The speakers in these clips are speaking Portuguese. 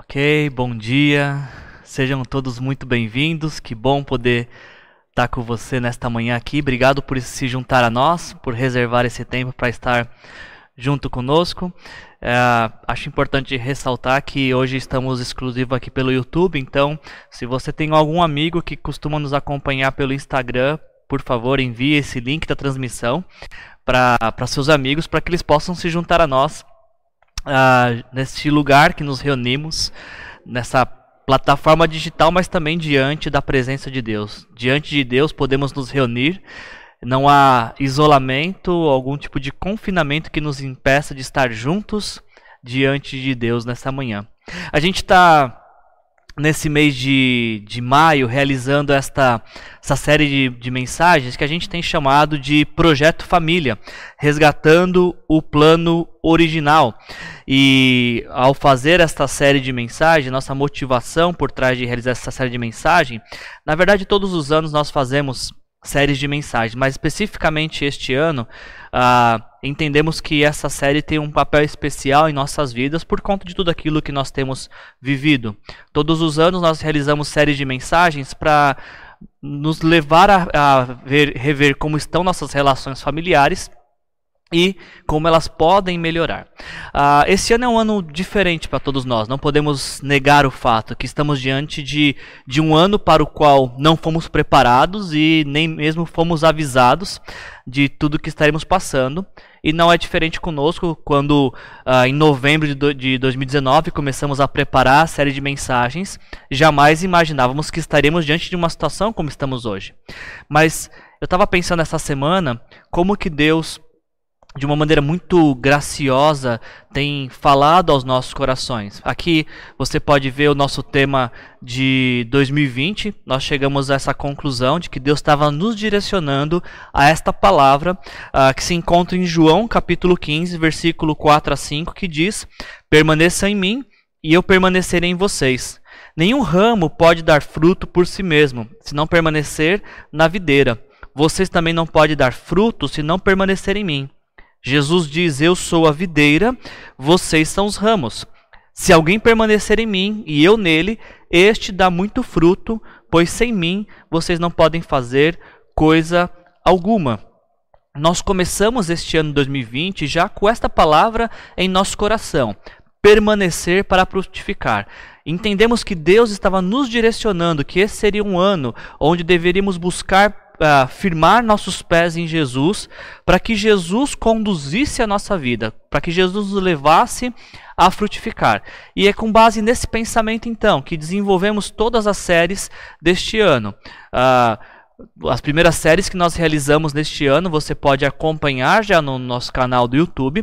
Ok, bom dia. Sejam todos muito bem-vindos. Que bom poder estar com você nesta manhã aqui. Obrigado por se juntar a nós, por reservar esse tempo para estar junto conosco. É, acho importante ressaltar que hoje estamos exclusivos aqui pelo YouTube, então se você tem algum amigo que costuma nos acompanhar pelo Instagram, por favor envie esse link da transmissão para seus amigos para que eles possam se juntar a nós uh, neste lugar que nos reunimos, nessa plataforma digital, mas também diante da presença de Deus. Diante de Deus podemos nos reunir, não há isolamento, algum tipo de confinamento que nos impeça de estar juntos diante de Deus nessa manhã. A gente está nesse mês de, de maio realizando esta essa série de, de mensagens que a gente tem chamado de Projeto Família, resgatando o plano original. E ao fazer esta série de mensagens, nossa motivação por trás de realizar essa série de mensagens, na verdade todos os anos nós fazemos séries de mensagens, mas especificamente este ano, uh, entendemos que essa série tem um papel especial em nossas vidas por conta de tudo aquilo que nós temos vivido. Todos os anos nós realizamos séries de mensagens para nos levar a, a ver, rever como estão nossas relações familiares e como elas podem melhorar. Uh, esse ano é um ano diferente para todos nós, não podemos negar o fato que estamos diante de, de um ano para o qual não fomos preparados e nem mesmo fomos avisados de tudo que estaremos passando. E não é diferente conosco quando, uh, em novembro de, de 2019, começamos a preparar a série de mensagens. Jamais imaginávamos que estaremos diante de uma situação como estamos hoje. Mas eu estava pensando essa semana como que Deus de uma maneira muito graciosa, tem falado aos nossos corações. Aqui você pode ver o nosso tema de 2020. Nós chegamos a essa conclusão de que Deus estava nos direcionando a esta palavra uh, que se encontra em João capítulo 15, versículo 4 a 5, que diz: Permaneçam em mim e eu permanecerei em vocês. Nenhum ramo pode dar fruto por si mesmo, se não permanecer na videira. Vocês também não podem dar fruto se não permanecer em mim. Jesus diz: Eu sou a videira, vocês são os ramos. Se alguém permanecer em mim e eu nele, este dá muito fruto, pois sem mim vocês não podem fazer coisa alguma. Nós começamos este ano 2020 já com esta palavra em nosso coração: permanecer para frutificar. Entendemos que Deus estava nos direcionando, que esse seria um ano onde deveríamos buscar uh, firmar nossos pés em Jesus, para que Jesus conduzisse a nossa vida, para que Jesus nos levasse a frutificar. E é com base nesse pensamento, então, que desenvolvemos todas as séries deste ano. Uh, as primeiras séries que nós realizamos neste ano você pode acompanhar já no nosso canal do YouTube.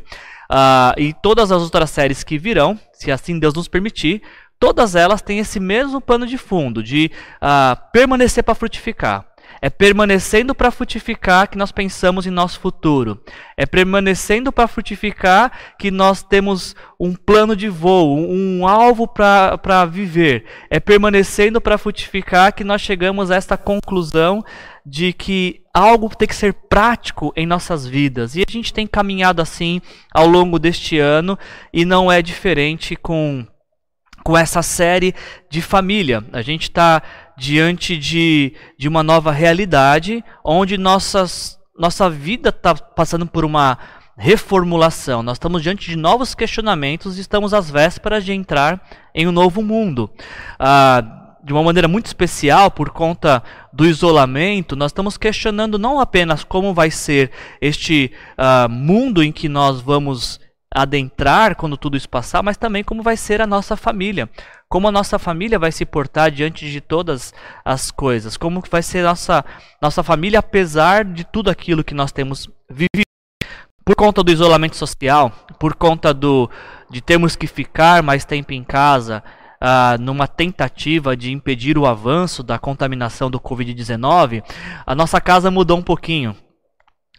Uh, e todas as outras séries que virão, se assim Deus nos permitir, todas elas têm esse mesmo pano de fundo de uh, permanecer para frutificar. É permanecendo para frutificar que nós pensamos em nosso futuro. É permanecendo para frutificar que nós temos um plano de voo, um alvo para viver. É permanecendo para frutificar que nós chegamos a esta conclusão de que algo tem que ser prático em nossas vidas. E a gente tem caminhado assim ao longo deste ano e não é diferente com, com essa série de família. A gente está diante de, de uma nova realidade, onde nossas, nossa vida está passando por uma reformulação. Nós estamos diante de novos questionamentos e estamos às vésperas de entrar em um novo mundo. Ah, de uma maneira muito especial, por conta do isolamento, nós estamos questionando não apenas como vai ser este uh, mundo em que nós vamos adentrar quando tudo isso passar, mas também como vai ser a nossa família como a nossa família vai se portar diante de todas as coisas, como vai ser nossa nossa família apesar de tudo aquilo que nós temos vivido. Por conta do isolamento social, por conta do de termos que ficar mais tempo em casa, ah, numa tentativa de impedir o avanço da contaminação do Covid-19, a nossa casa mudou um pouquinho.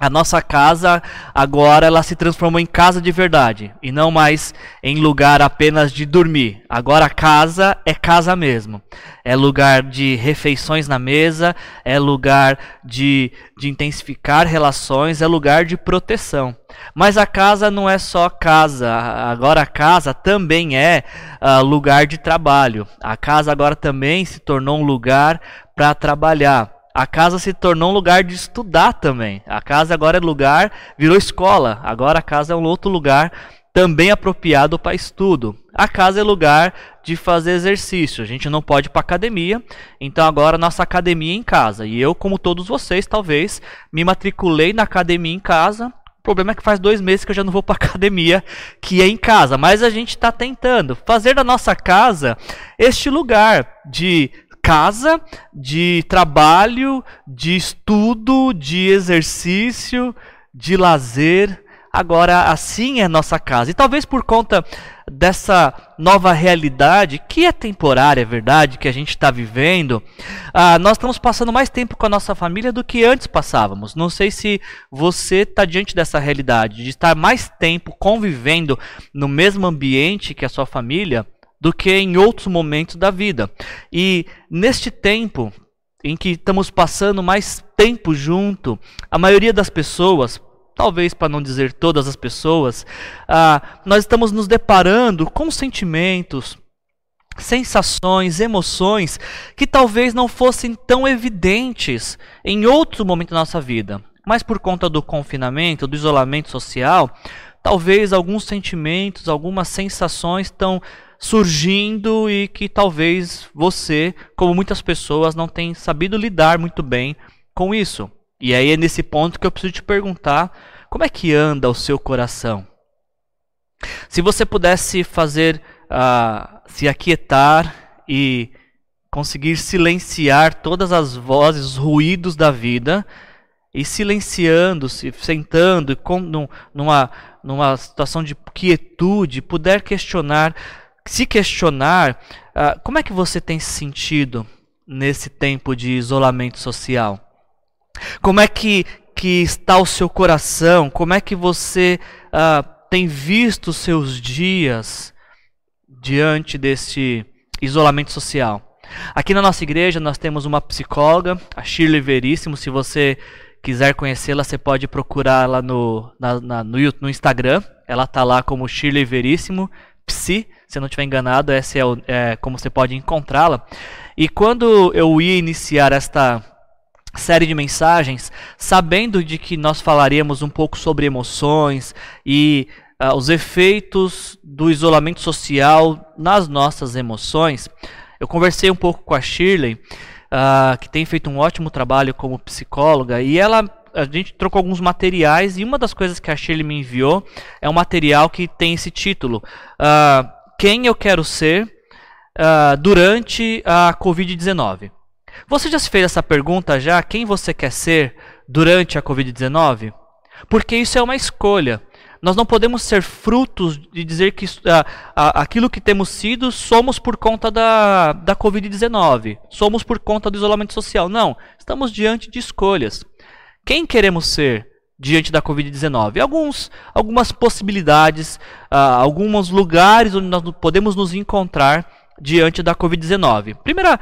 A nossa casa agora ela se transformou em casa de verdade e não mais em lugar apenas de dormir. Agora a casa é casa mesmo. É lugar de refeições na mesa, é lugar de, de intensificar relações, é lugar de proteção. Mas a casa não é só casa. Agora a casa também é uh, lugar de trabalho. A casa agora também se tornou um lugar para trabalhar a casa se tornou um lugar de estudar também. A casa agora é lugar, virou escola. Agora a casa é um outro lugar também apropriado para estudo. A casa é lugar de fazer exercício. A gente não pode ir para academia, então agora nossa academia é em casa. E eu, como todos vocês, talvez me matriculei na academia em casa. O problema é que faz dois meses que eu já não vou para academia, que é em casa. Mas a gente está tentando fazer da nossa casa este lugar de casa, de trabalho, de estudo, de exercício, de lazer. Agora, assim é nossa casa. E talvez por conta dessa nova realidade, que é temporária, é verdade, que a gente está vivendo, ah, nós estamos passando mais tempo com a nossa família do que antes passávamos. Não sei se você está diante dessa realidade, de estar mais tempo convivendo no mesmo ambiente que a sua família do que em outros momentos da vida. E neste tempo em que estamos passando mais tempo junto, a maioria das pessoas, talvez para não dizer todas as pessoas, ah, nós estamos nos deparando com sentimentos, sensações, emoções que talvez não fossem tão evidentes em outro momento da nossa vida. Mas por conta do confinamento, do isolamento social, talvez alguns sentimentos, algumas sensações estão surgindo e que talvez você, como muitas pessoas, não tenha sabido lidar muito bem com isso. E aí é nesse ponto que eu preciso te perguntar: como é que anda o seu coração? Se você pudesse fazer, uh, se aquietar e conseguir silenciar todas as vozes, os ruídos da vida, e silenciando-se, sentando com, num, numa, numa situação de quietude, puder questionar se questionar uh, como é que você tem se sentido nesse tempo de isolamento social. Como é que, que está o seu coração? Como é que você uh, tem visto seus dias diante desse isolamento social? Aqui na nossa igreja nós temos uma psicóloga, a Shirley Veríssimo. Se você quiser conhecê-la, você pode procurá-la no, no, no Instagram. Ela está lá como Shirley Veríssimo, psi se eu não estiver enganado, essa é, o, é como você pode encontrá-la. E quando eu ia iniciar esta série de mensagens, sabendo de que nós falaríamos um pouco sobre emoções e uh, os efeitos do isolamento social nas nossas emoções, eu conversei um pouco com a Shirley, uh, que tem feito um ótimo trabalho como psicóloga, e ela a gente trocou alguns materiais e uma das coisas que a Shirley me enviou é um material que tem esse título. Uh, quem eu quero ser uh, durante a Covid-19. Você já se fez essa pergunta já? Quem você quer ser durante a Covid-19? Porque isso é uma escolha. Nós não podemos ser frutos de dizer que uh, aquilo que temos sido somos por conta da, da Covid-19, somos por conta do isolamento social. Não, estamos diante de escolhas. Quem queremos ser? Diante da Covid-19. Alguns, algumas possibilidades, uh, alguns lugares onde nós podemos nos encontrar diante da Covid-19. Primeira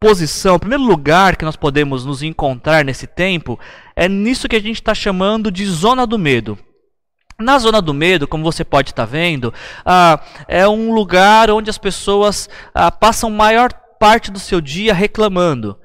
posição, primeiro lugar que nós podemos nos encontrar nesse tempo é nisso que a gente está chamando de zona do medo. Na zona do medo, como você pode estar vendo, uh, é um lugar onde as pessoas uh, passam maior parte do seu dia reclamando.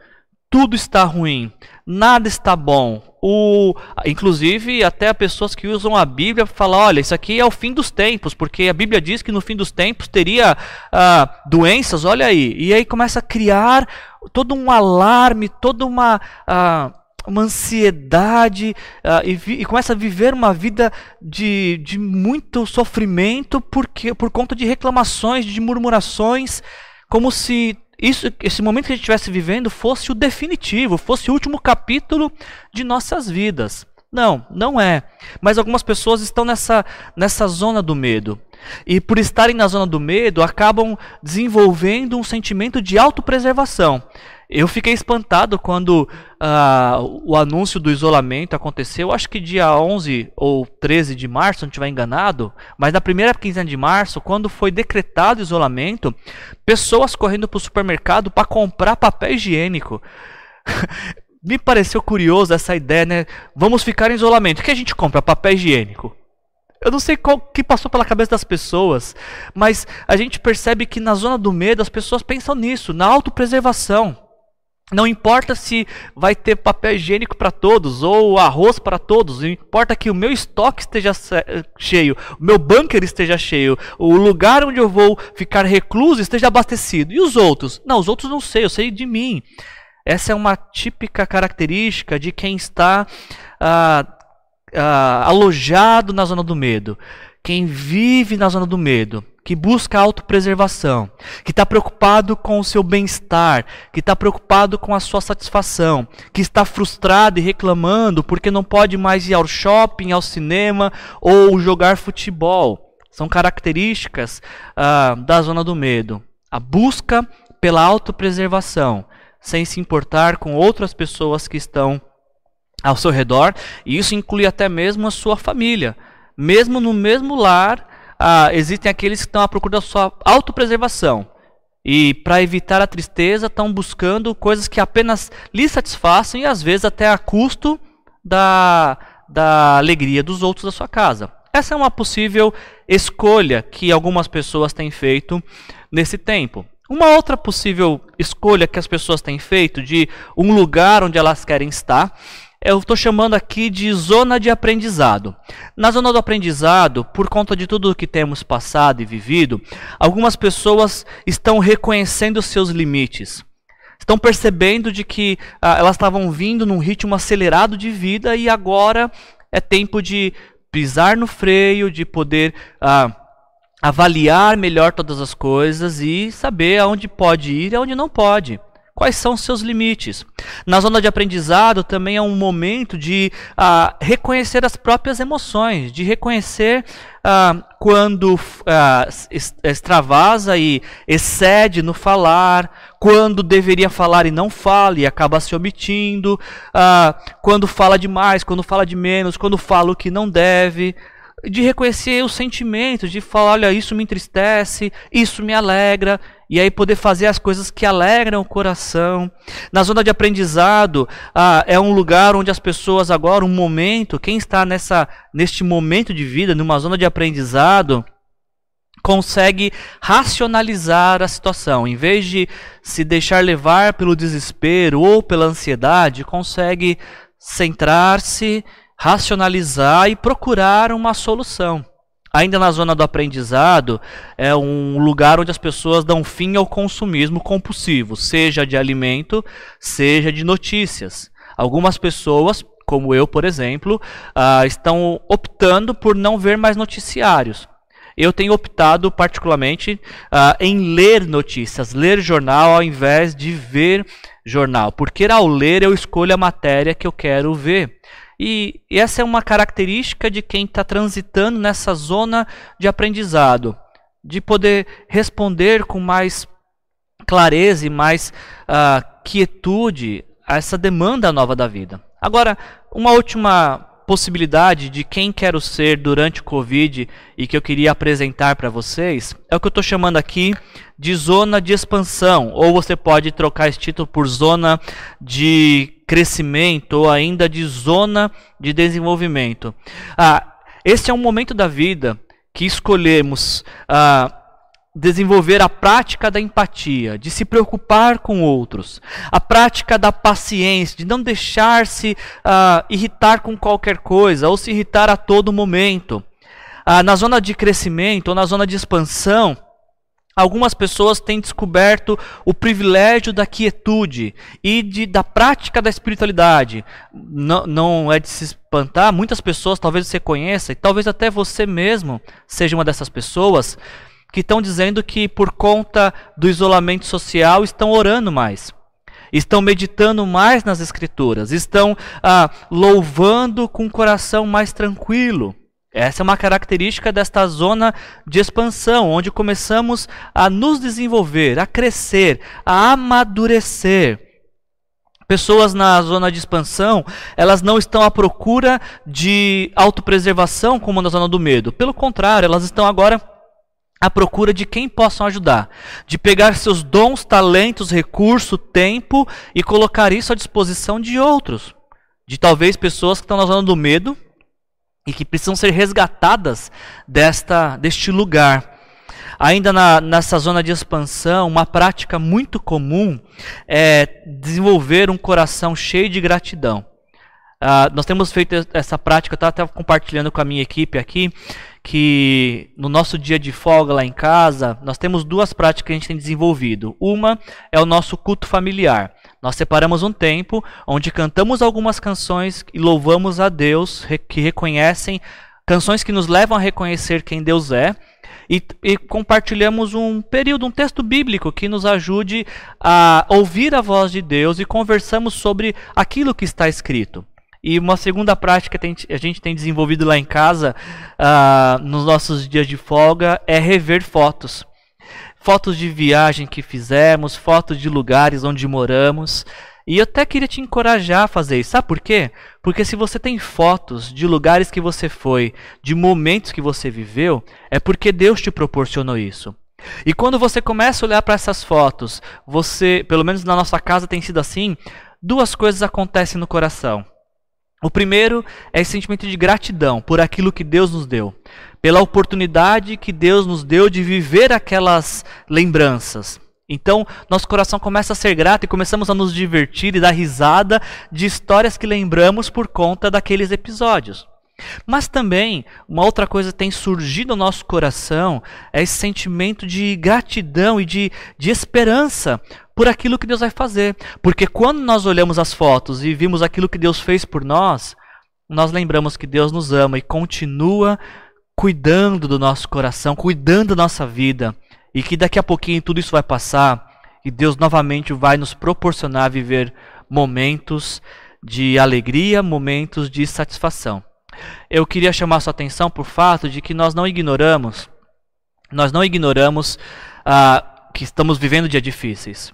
Tudo está ruim, nada está bom, o, inclusive, até pessoas que usam a Bíblia falam: olha, isso aqui é o fim dos tempos, porque a Bíblia diz que no fim dos tempos teria ah, doenças, olha aí. E aí começa a criar todo um alarme, toda uma. Ah, uma ansiedade uh, e, e, começa a viver uma vida de, de muito sofrimento porque, por conta de reclamações, de murmurações, como se isso, esse momento que a gente estivesse vivendo fosse o definitivo, fosse o último capítulo de nossas vidas. Não, não é. Mas algumas pessoas estão nessa, nessa zona do medo. E por estarem na zona do medo, acabam desenvolvendo um sentimento de autopreservação. Eu fiquei espantado quando uh, o anúncio do isolamento aconteceu, acho que dia 11 ou 13 de março, se não estiver enganado, mas na primeira quinzena de março, quando foi decretado isolamento, pessoas correndo para o supermercado para comprar papel higiênico. Me pareceu curioso essa ideia, né? Vamos ficar em isolamento. O que a gente compra? Papel higiênico. Eu não sei qual que passou pela cabeça das pessoas, mas a gente percebe que na zona do medo as pessoas pensam nisso, na autopreservação. Não importa se vai ter papel higiênico para todos ou arroz para todos, importa que o meu estoque esteja cheio, o meu bunker esteja cheio, o lugar onde eu vou ficar recluso esteja abastecido. E os outros? Não, os outros não sei, eu sei de mim. Essa é uma típica característica de quem está ah, ah, alojado na zona do medo, quem vive na zona do medo que busca autopreservação, que está preocupado com o seu bem-estar, que está preocupado com a sua satisfação, que está frustrado e reclamando porque não pode mais ir ao shopping, ao cinema ou jogar futebol. São características ah, da zona do medo. A busca pela autopreservação, sem se importar com outras pessoas que estão ao seu redor, e isso inclui até mesmo a sua família. Mesmo no mesmo lar, ah, existem aqueles que estão à procura da sua autopreservação. E para evitar a tristeza, estão buscando coisas que apenas lhe satisfaçam e às vezes até a custo da, da alegria dos outros da sua casa. Essa é uma possível escolha que algumas pessoas têm feito nesse tempo. Uma outra possível escolha que as pessoas têm feito de um lugar onde elas querem estar eu estou chamando aqui de zona de aprendizado. Na zona do aprendizado, por conta de tudo o que temos passado e vivido, algumas pessoas estão reconhecendo seus limites. Estão percebendo de que ah, elas estavam vindo num ritmo acelerado de vida e agora é tempo de pisar no freio, de poder ah, avaliar melhor todas as coisas e saber aonde pode ir e aonde não pode. Quais são os seus limites? Na zona de aprendizado também é um momento de uh, reconhecer as próprias emoções, de reconhecer uh, quando uh, extravasa e excede no falar, quando deveria falar e não fala e acaba se omitindo, quando fala demais, quando fala de menos, quando fala o que não deve de reconhecer os sentimentos, de falar, olha, isso me entristece, isso me alegra, e aí poder fazer as coisas que alegram o coração. Na zona de aprendizado, ah, é um lugar onde as pessoas agora, um momento, quem está nessa, neste momento de vida, numa zona de aprendizado, consegue racionalizar a situação. Em vez de se deixar levar pelo desespero ou pela ansiedade, consegue centrar-se racionalizar e procurar uma solução. Ainda na zona do aprendizado, é um lugar onde as pessoas dão fim ao consumismo compulsivo, seja de alimento, seja de notícias. Algumas pessoas, como eu, por exemplo, uh, estão optando por não ver mais noticiários. Eu tenho optado particularmente uh, em ler notícias, ler jornal ao invés de ver jornal, porque ao ler eu escolho a matéria que eu quero ver. E essa é uma característica de quem está transitando nessa zona de aprendizado, de poder responder com mais clareza e mais uh, quietude a essa demanda nova da vida. Agora, uma última possibilidade de quem quero ser durante o Covid e que eu queria apresentar para vocês é o que eu estou chamando aqui de zona de expansão, ou você pode trocar esse título por zona de crescimento ou ainda de zona de desenvolvimento. Ah, esse é um momento da vida que escolhemos ah, desenvolver a prática da empatia, de se preocupar com outros, a prática da paciência, de não deixar-se uh, irritar com qualquer coisa ou se irritar a todo momento. Uh, na zona de crescimento ou na zona de expansão, algumas pessoas têm descoberto o privilégio da quietude e de, da prática da espiritualidade. Não, não é de se espantar, muitas pessoas, talvez você conheça, e talvez até você mesmo seja uma dessas pessoas, que estão dizendo que por conta do isolamento social estão orando mais. estão meditando mais nas Escrituras, estão ah, louvando com o coração mais tranquilo. Essa é uma característica desta zona de expansão, onde começamos a nos desenvolver, a crescer, a amadurecer. Pessoas na zona de expansão, elas não estão à procura de autopreservação como na zona do medo. Pelo contrário, elas estão agora à procura de quem possam ajudar, de pegar seus dons, talentos, recurso, tempo e colocar isso à disposição de outros, de talvez pessoas que estão na zona do medo e que precisam ser resgatadas desta deste lugar. Ainda na, nessa zona de expansão, uma prática muito comum é desenvolver um coração cheio de gratidão. Uh, nós temos feito essa prática, eu estava até compartilhando com a minha equipe aqui, que no nosso dia de folga lá em casa, nós temos duas práticas que a gente tem desenvolvido. Uma é o nosso culto familiar. Nós separamos um tempo onde cantamos algumas canções e louvamos a Deus, que reconhecem, canções que nos levam a reconhecer quem Deus é, e, e, compartilhamos um período, um texto bíblico que nos ajude a ouvir a voz de Deus e conversamos sobre aquilo que está escrito. E uma segunda prática que a gente tem desenvolvido lá em casa, uh, nos nossos dias de folga, é rever fotos. Fotos de viagem que fizemos, fotos de lugares onde moramos. E eu até queria te encorajar a fazer isso. Sabe por quê? Porque se você tem fotos de lugares que você foi, de momentos que você viveu, é porque Deus te proporcionou isso. E quando você começa a olhar para essas fotos, você, pelo menos na nossa casa tem sido assim, duas coisas acontecem no coração. O primeiro é esse sentimento de gratidão por aquilo que Deus nos deu, pela oportunidade que Deus nos deu de viver aquelas lembranças. Então, nosso coração começa a ser grato e começamos a nos divertir e dar risada de histórias que lembramos por conta daqueles episódios. Mas também, uma outra coisa tem surgido no nosso coração é esse sentimento de gratidão e de, de esperança por aquilo que Deus vai fazer. Porque quando nós olhamos as fotos e vimos aquilo que Deus fez por nós, nós lembramos que Deus nos ama e continua cuidando do nosso coração, cuidando da nossa vida. E que daqui a pouquinho tudo isso vai passar e Deus novamente vai nos proporcionar viver momentos de alegria, momentos de satisfação. Eu queria chamar sua atenção por fato de que nós não ignoramos, nós não ignoramos ah, que estamos vivendo dias difíceis.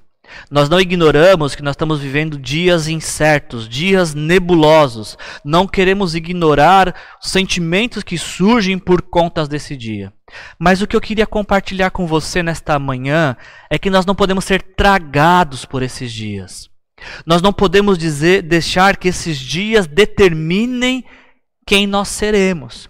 Nós não ignoramos que nós estamos vivendo dias incertos, dias nebulosos. Não queremos ignorar os sentimentos que surgem por conta desse dia. Mas o que eu queria compartilhar com você nesta manhã é que nós não podemos ser tragados por esses dias. Nós não podemos dizer, deixar que esses dias determinem quem nós seremos.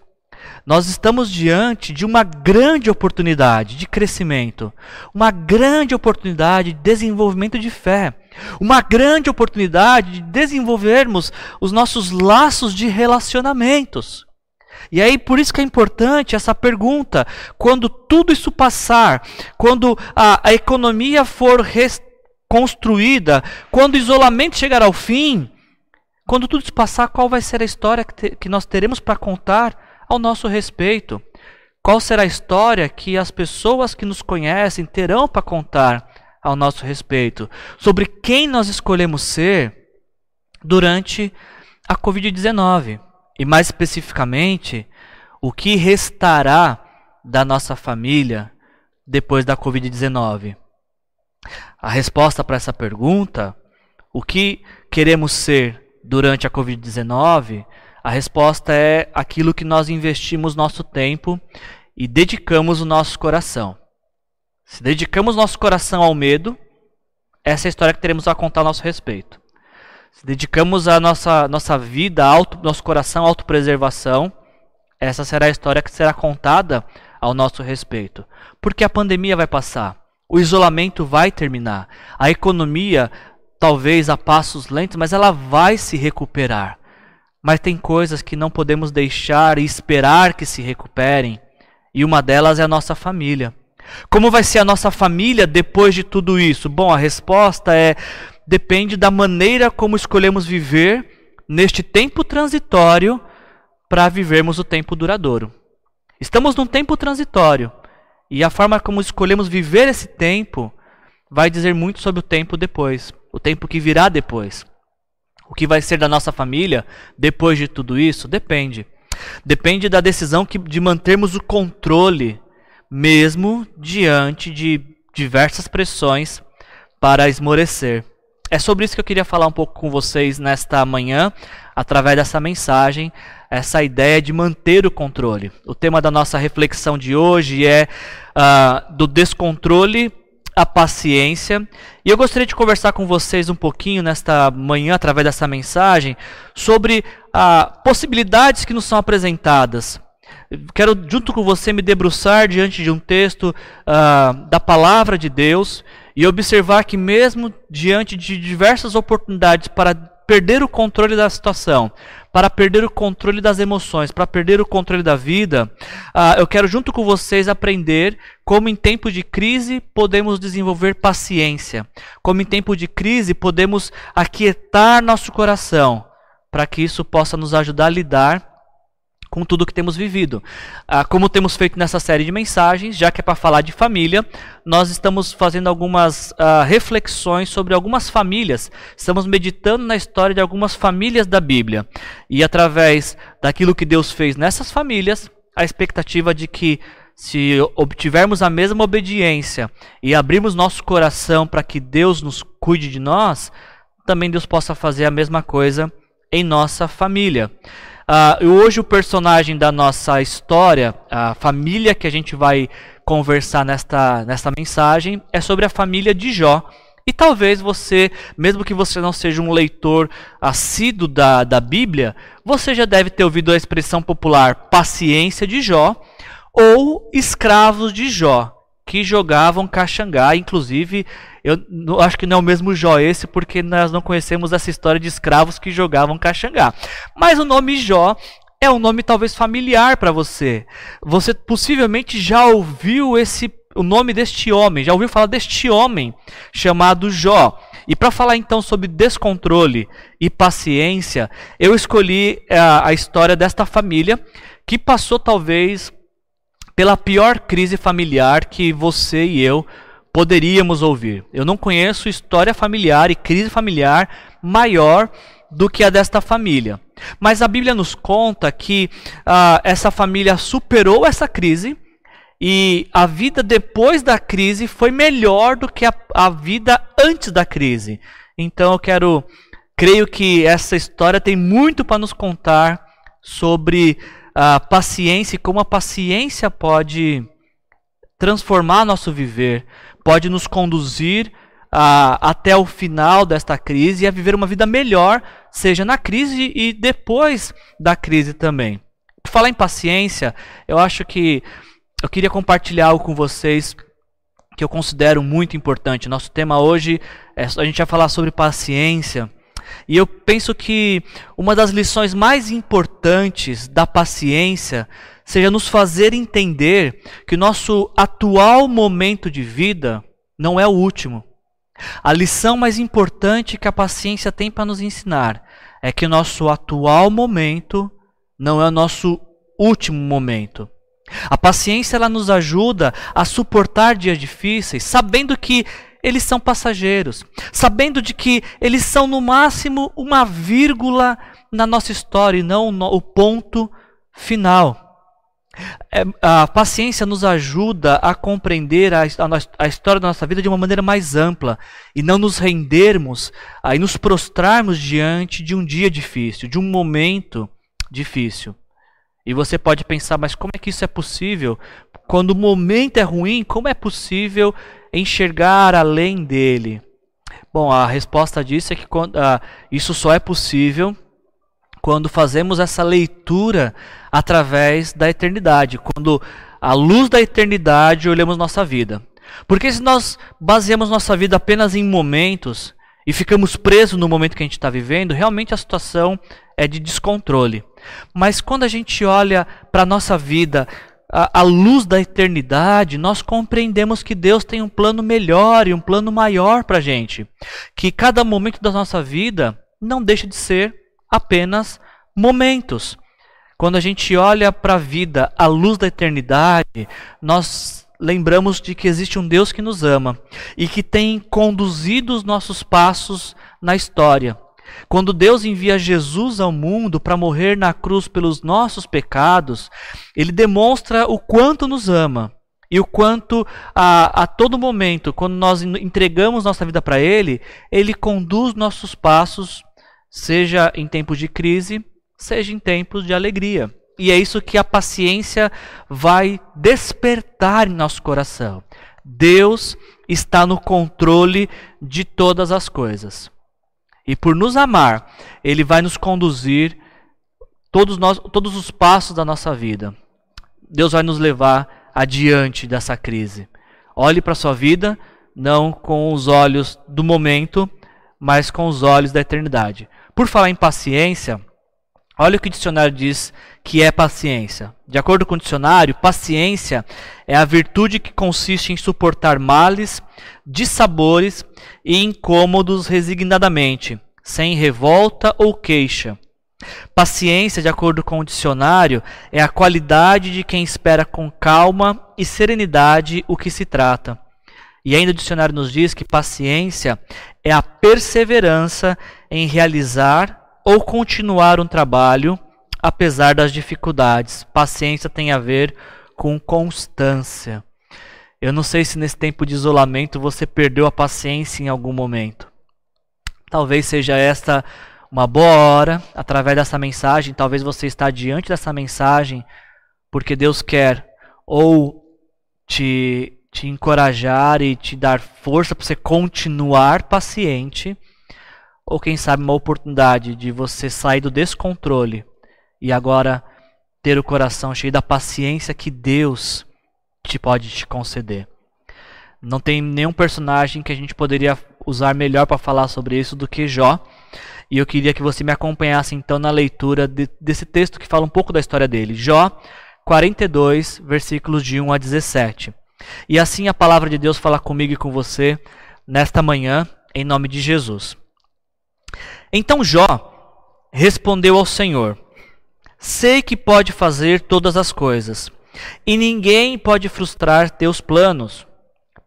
Nós estamos diante de uma grande oportunidade de crescimento, uma grande oportunidade de desenvolvimento de fé, uma grande oportunidade de desenvolvermos os nossos laços de relacionamentos. E aí, por isso que é importante essa pergunta: quando tudo isso passar, quando a, a economia for reconstruída, quando o isolamento chegar ao fim, quando tudo isso passar, qual vai ser a história que, te, que nós teremos para contar ao nosso respeito? Qual será a história que as pessoas que nos conhecem terão para contar ao nosso respeito? Sobre quem nós escolhemos ser durante a Covid-19? E mais especificamente, o que restará da nossa família depois da Covid-19? A resposta para essa pergunta, o que queremos ser durante a Covid-19, a resposta é aquilo que nós investimos nosso tempo e dedicamos o nosso coração. Se dedicamos nosso coração ao medo, essa é a história que teremos a contar a nosso respeito. Se dedicamos a nossa, nossa vida, auto, nosso coração à autopreservação, essa será a história que será contada ao nosso respeito. Porque a pandemia vai passar, o isolamento vai terminar, a economia, talvez a passos lentos, mas ela vai se recuperar. Mas tem coisas que não podemos deixar e esperar que se recuperem, e uma delas é a nossa família. Como vai ser a nossa família depois de tudo isso? Bom, a resposta é depende da maneira como escolhemos viver neste tempo transitório para vivermos o tempo duradouro. Estamos num tempo transitório e a forma como escolhemos viver esse tempo vai dizer muito sobre o tempo depois. O tempo que virá depois. O que vai ser da nossa família depois de tudo isso depende. Depende da decisão que, de mantermos o controle, mesmo diante de diversas pressões para esmorecer. É sobre isso que eu queria falar um pouco com vocês nesta manhã, através dessa mensagem, essa ideia de manter o controle. O tema da nossa reflexão de hoje é uh, do descontrole à paciência. E eu gostaria de conversar com vocês um pouquinho nesta manhã, através dessa mensagem, sobre uh, possibilidades que nos são apresentadas. Quero, junto com você, me debruçar diante de um texto uh, da palavra de Deus e observar que, mesmo diante de diversas oportunidades para perder o controle da situação, para perder o controle das emoções, para perder o controle da vida, uh, eu quero, junto com vocês, aprender como, em tempo de crise, podemos desenvolver paciência, como, em tempo de crise, podemos aquietar nosso coração, para que isso possa nos ajudar a lidar com tudo que temos vivido. Ah, como temos feito nessa série de mensagens, já que é para falar de família, nós estamos fazendo algumas ah, reflexões sobre algumas famílias. Estamos meditando na história de algumas famílias da Bíblia. E através daquilo que Deus fez nessas famílias, a expectativa de que se obtivermos a mesma obediência e abrirmos nosso coração para que Deus nos cuide de nós, também Deus possa fazer a mesma coisa em nossa família. Uh, hoje o personagem da nossa história, a família que a gente vai conversar nesta, nesta mensagem, é sobre a família de Jó. E talvez você, mesmo que você não seja um leitor assíduo da, da Bíblia, você já deve ter ouvido a expressão popular paciência de Jó ou escravos de Jó que jogavam caxangá. Inclusive, eu acho que não é o mesmo Jó esse, porque nós não conhecemos essa história de escravos que jogavam caxangá. Mas o nome Jó é um nome talvez familiar para você. Você possivelmente já ouviu esse o nome deste homem, já ouviu falar deste homem chamado Jó. E para falar então sobre descontrole e paciência, eu escolhi a, eh, a história desta família que passou talvez pela pior crise familiar que você e eu poderíamos ouvir. Eu não conheço história familiar e crise familiar maior do que a desta família. Mas a Bíblia nos conta que ah, essa família superou essa crise e a vida depois da crise foi melhor do que a, a vida antes da crise. Então eu quero, creio que essa história tem muito para nos contar sobre a paciência e como a paciência pode transformar nosso viver, pode nos conduzir a, até o final desta crise e a viver uma vida melhor, seja na crise e depois da crise também. Falar em paciência, eu acho que eu queria compartilhar algo com vocês que eu considero muito importante. Nosso tema hoje é a gente vai falar sobre paciência. E eu penso que uma das lições mais importantes da paciência seja nos fazer entender que nosso atual momento de vida não é o último. A lição mais importante que a paciência tem para nos ensinar é que nosso atual momento não é o nosso último momento. A paciência ela nos ajuda a suportar dias difíceis, sabendo que eles são passageiros, sabendo de que eles são no máximo uma vírgula na nossa história e não o ponto final. É, a paciência nos ajuda a compreender a, a, a, história da nossa vida de uma maneira mais ampla e não nos rendermos e nos prostrarmos diante de um dia difícil, de um momento difícil. E você pode pensar, mas como é que isso é possível? Quando o momento é ruim, como é possível enxergar além dele? Bom, a resposta disso é que quando, ah, isso só é possível quando fazemos essa leitura através da eternidade, quando à luz da eternidade olhamos nossa vida. Porque se nós baseamos nossa vida apenas em momentos e ficamos presos no momento que a gente está vivendo, realmente a situação é de descontrole. Mas quando a gente olha para a nossa vida à luz da eternidade, nós compreendemos que Deus tem um plano melhor e um plano maior para a gente. Que cada momento da nossa vida não deixa de ser apenas momentos. Quando a gente olha para a vida à luz da eternidade, nós lembramos de que existe um Deus que nos ama e que tem conduzido os nossos passos na história. Quando Deus envia Jesus ao mundo para morrer na cruz pelos nossos pecados, ele demonstra o quanto nos ama e o quanto a, a todo momento, quando nós entregamos nossa vida para Ele, Ele conduz nossos passos, seja em tempos de crise, seja em tempos de alegria. E é isso que a paciência vai despertar em nosso coração. Deus está no controle de todas as coisas. E por nos amar, Ele vai nos conduzir todos, nós, todos os passos da nossa vida. Deus vai nos levar adiante dessa crise. Olhe para a sua vida, não com os olhos do momento, mas com os olhos da eternidade. Por falar em paciência, olha o que o dicionário diz que é paciência. De acordo com o dicionário, paciência é a virtude que consiste em suportar males, dissabores e incômodos resignadamente, sem revolta ou queixa. Paciência, de acordo com o dicionário, é a qualidade de quem espera com calma e serenidade o que se trata. E ainda o dicionário nos diz que paciência é a perseverança em realizar ou continuar um trabalho apesar das dificuldades. Paciência tem a ver com constância. Eu não sei se nesse tempo de isolamento você perdeu a paciência em algum momento. Talvez seja esta uma boa hora, através dessa mensagem, talvez você está diante dessa mensagem porque Deus quer ou te, te encorajar e te dar força para você continuar paciente, ou quem sabe uma oportunidade de você sair do descontrole e agora ter o coração cheio da paciência que Deus te pode te conceder. Não tem nenhum personagem que a gente poderia usar melhor para falar sobre isso do que Jó. E eu queria que você me acompanhasse então na leitura de, desse texto que fala um pouco da história dele. Jó 42, versículos de 1 a 17. E assim a palavra de Deus fala comigo e com você nesta manhã, em nome de Jesus. Então Jó respondeu ao Senhor: Sei que pode fazer todas as coisas, e ninguém pode frustrar teus planos.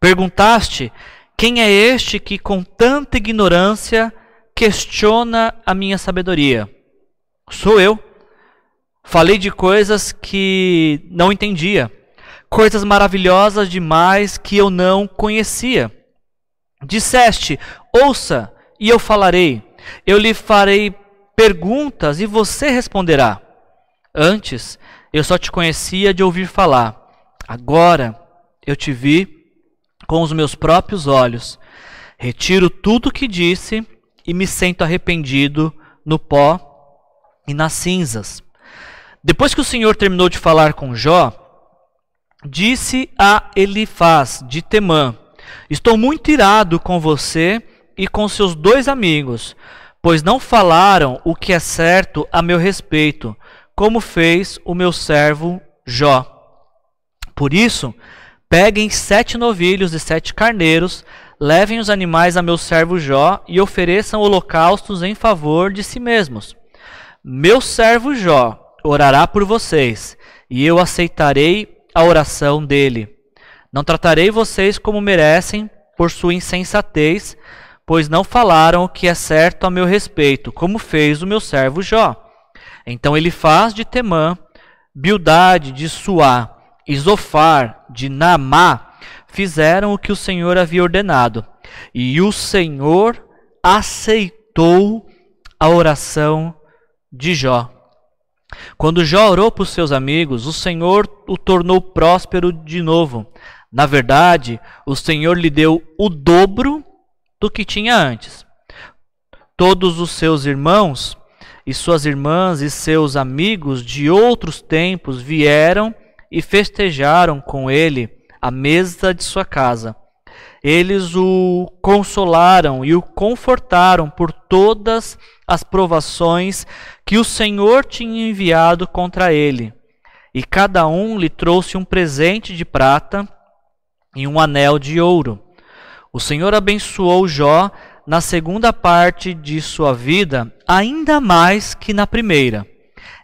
Perguntaste: Quem é este que com tanta ignorância questiona a minha sabedoria? Sou eu. Falei de coisas que não entendia, coisas maravilhosas demais que eu não conhecia. Disseste: Ouça, e eu falarei. Eu lhe farei perguntas e você responderá. Antes, eu só te conhecia de ouvir falar. Agora, eu te vi com os meus próprios olhos. Retiro tudo o que disse e me sinto arrependido no pó e nas cinzas. Depois que o Senhor terminou de falar com Jó, disse a Elifaz de Temã: Estou muito irado com você e com seus dois amigos, pois não falaram o que é certo a meu respeito, como fez o meu servo Jó. Por isso, peguem sete novilhos e sete carneiros, levem os animais a meu servo Jó e ofereçam holocaustos em favor de si mesmos. Meu servo Jó orará por vocês, e eu aceitarei a oração dele. Não tratarei vocês como merecem por sua insensatez, pois não falaram o que é certo a meu respeito, como fez o meu servo Jó. Então ele faz de Temã, Bildade de Suá e Zofar de Namá fizeram o que o Senhor havia ordenado. E o Senhor aceitou a oração de Jó. Quando Jó orou para os seus amigos, o Senhor o tornou próspero de novo. Na verdade, o Senhor lhe deu o dobro do que tinha antes. Todos os seus irmãos e suas irmãs e seus amigos de outros tempos vieram e festejaram com ele a mesa de sua casa. Eles o consolaram e o confortaram por todas as provações que o Senhor tinha enviado contra ele. E cada um lhe trouxe um presente de prata e um anel de ouro. O Senhor abençoou Jó na segunda parte de sua vida ainda mais que na primeira.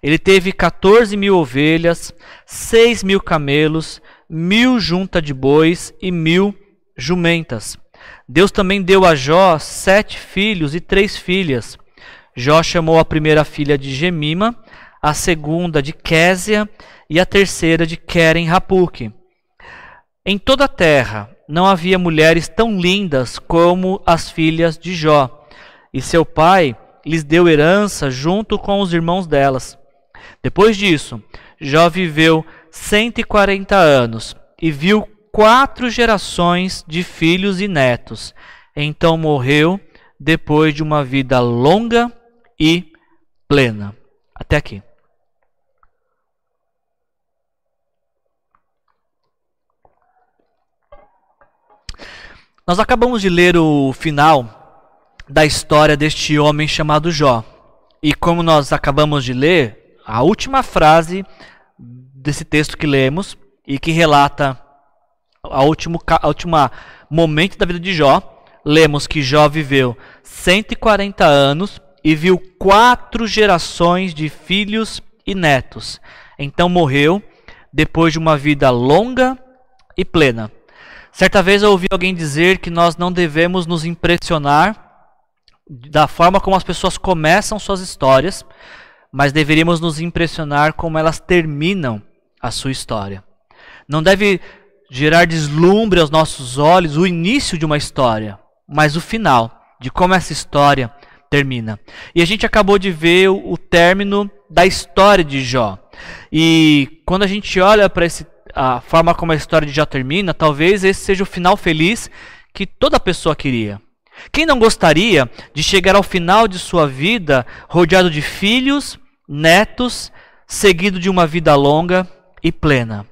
Ele teve 14 mil ovelhas, 6 mil camelos, mil junta de bois e mil jumentas. Deus também deu a Jó sete filhos e três filhas. Jó chamou a primeira filha de Gemima, a segunda de Késia e a terceira de Queren Rapuque. Em toda a terra não havia mulheres tão lindas como as filhas de Jó, e seu pai lhes deu herança junto com os irmãos delas. Depois disso, Jó viveu 140 anos e viu quatro gerações de filhos e netos. Então morreu depois de uma vida longa e plena. Até aqui. Nós acabamos de ler o final da história deste homem chamado Jó. E como nós acabamos de ler, a última frase desse texto que lemos e que relata a último, a última momento da vida de Jó, lemos que Jó viveu 140 anos e viu quatro gerações de filhos e netos. Então morreu depois de uma vida longa e plena. Certa vez eu ouvi alguém dizer que nós não devemos nos impressionar da forma como as pessoas começam suas histórias, mas deveríamos nos impressionar como elas terminam a sua história. Não deve gerar deslumbre aos nossos olhos o início de uma história, mas o final, de como essa história termina. E a gente acabou de ver o, término da história de Jó. E quando a gente olha para esse a forma como a história de Jó termina, talvez esse seja o final feliz que toda pessoa queria. Quem não gostaria de chegar ao final de sua vida rodeado de filhos, netos, seguido de uma vida longa e plena?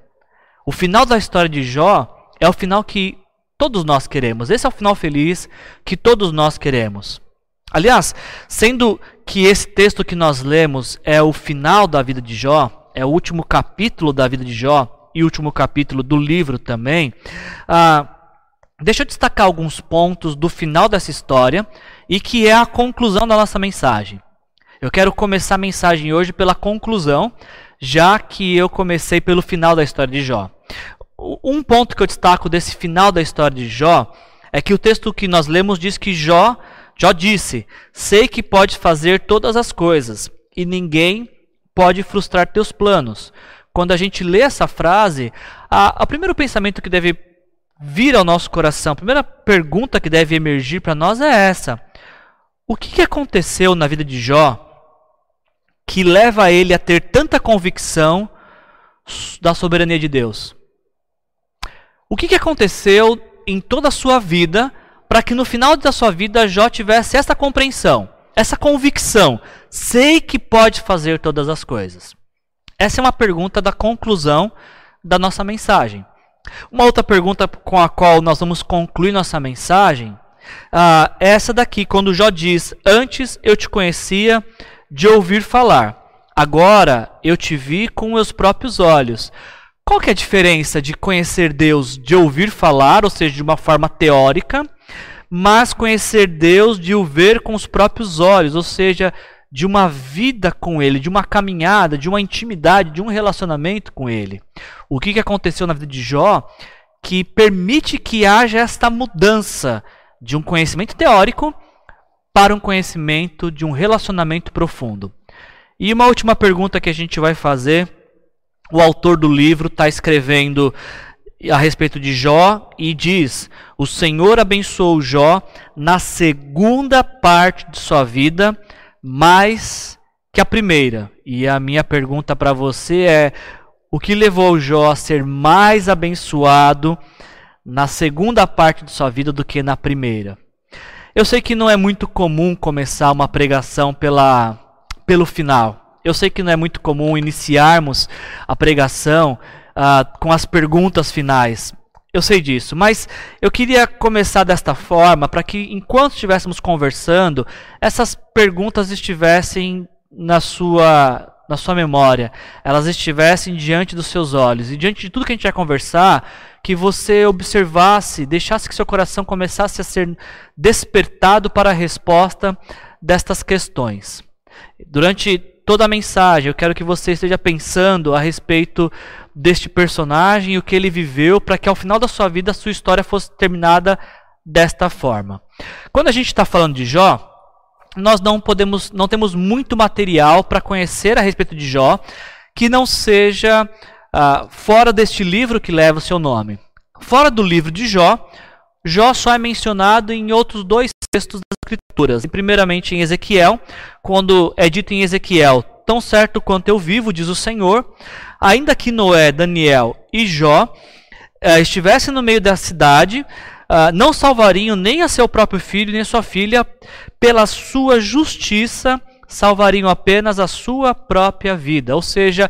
O final da história de Jó é o final que todos nós queremos. Esse é o final feliz que todos nós queremos. Aliás, sendo que esse texto que nós lemos é o final da vida de Jó, é o último capítulo da vida de Jó, e último capítulo do livro também, ah, deixa eu destacar alguns pontos do final dessa história e que é a conclusão da nossa mensagem. Eu quero começar a mensagem hoje pela conclusão, já que eu comecei pelo final da história de Jó. Um ponto que eu destaco desse final da história de Jó é que o texto que nós lemos diz que Jó, Jó disse: Sei que pode fazer todas as coisas, e ninguém pode frustrar teus planos quando a gente lê essa frase, a primeiro pensamento que deve vir ao nosso coração, a primeira pergunta que deve emergir para nós é essa: O que, que aconteceu na vida de Jó que leva ele a ter tanta convicção da soberania de Deus? O que, que aconteceu em toda a sua vida para que no final da sua vida Jó tivesse essa compreensão, essa convicção? Sei que pode fazer todas as coisas. Essa é uma pergunta da conclusão da nossa mensagem. Uma outra pergunta com a qual nós vamos concluir nossa mensagem uh, é essa daqui, quando Jó diz: Antes eu te conhecia de ouvir falar, agora eu te vi com meus próprios olhos. Qual que é a diferença de conhecer Deus de ouvir falar, ou seja, de uma forma teórica, mas conhecer Deus de o ver com os próprios olhos, ou seja, de uma vida com Ele, de uma caminhada, de uma intimidade, de um relacionamento com Ele. O que, que aconteceu na vida de Jó que permite que haja esta mudança de um conhecimento teórico para um conhecimento de um relacionamento profundo. E uma última pergunta que a gente vai fazer: o autor do livro está escrevendo a respeito de Jó e diz: O Senhor abençoou Jó na segunda parte de sua vida mais que a primeira. E a minha pergunta para você é: o que levou Jó a ser mais abençoado na segunda parte de sua vida do que na primeira? Eu sei que não é muito comum começar uma pregação pela, pelo final. Eu sei que não é muito comum iniciarmos a pregação uh, com as perguntas finais. Eu sei disso, mas eu queria começar desta forma para que, enquanto estivéssemos conversando, essas perguntas estivessem na sua, na sua memória, elas estivessem diante dos seus olhos e diante de tudo que a gente vai conversar, que você observasse, deixasse que seu coração começasse a ser despertado para a resposta destas questões. Durante toda a mensagem, eu quero que você esteja pensando a respeito deste personagem e o que ele viveu para que ao final da sua vida a sua história fosse terminada desta forma. Quando a gente está falando de Jó, nós não podemos, não temos muito material para conhecer a respeito de Jó que não seja uh, fora deste livro que leva o seu nome. Fora do livro de Jó, Jó só é mencionado em outros dois textos das Escrituras. Primeiramente em Ezequiel, quando é dito em Ezequiel: Tão certo quanto eu vivo, diz o Senhor, ainda que Noé, Daniel e Jó uh, estivessem no meio da cidade, uh, não salvariam nem a seu próprio filho, nem a sua filha, pela sua justiça, salvariam apenas a sua própria vida. Ou seja,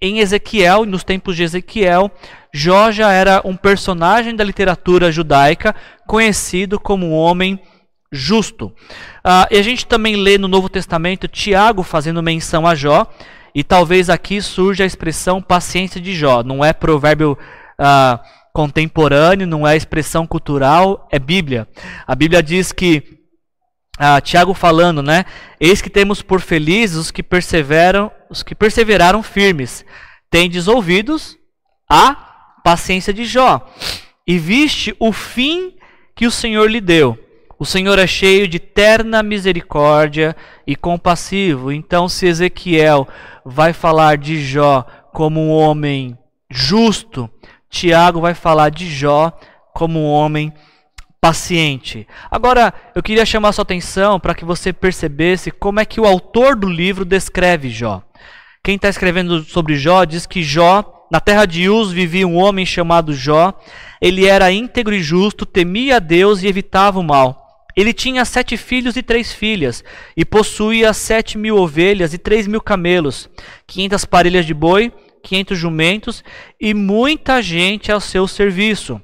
em Ezequiel, nos tempos de Ezequiel, Jó já era um personagem da literatura judaica conhecido como um homem justo. Uh, e a gente também lê no Novo Testamento Tiago fazendo menção a Jó, e talvez aqui surja a expressão paciência de Jó. Não é provérbio uh, contemporâneo, não é expressão cultural, é Bíblia. A Bíblia diz que uh, Tiago falando, né? Eis que temos por felizes os que perseveram, os que perseveraram firmes. Tendes ouvidos a paciência de Jó e viste o fim que o Senhor lhe deu. O Senhor é cheio de terna misericórdia e compassivo. Então, se Ezequiel vai falar de Jó como um homem justo, Tiago vai falar de Jó como um homem paciente. Agora, eu queria chamar sua atenção para que você percebesse como é que o autor do livro descreve Jó. Quem está escrevendo sobre Jó diz que Jó, na terra de Uz, vivia um homem chamado Jó. Ele era íntegro e justo, temia a Deus e evitava o mal. Ele tinha sete filhos e três filhas, e possuía sete mil ovelhas e três mil camelos, quinhentas parelhas de boi, quinhentos jumentos e muita gente ao seu serviço.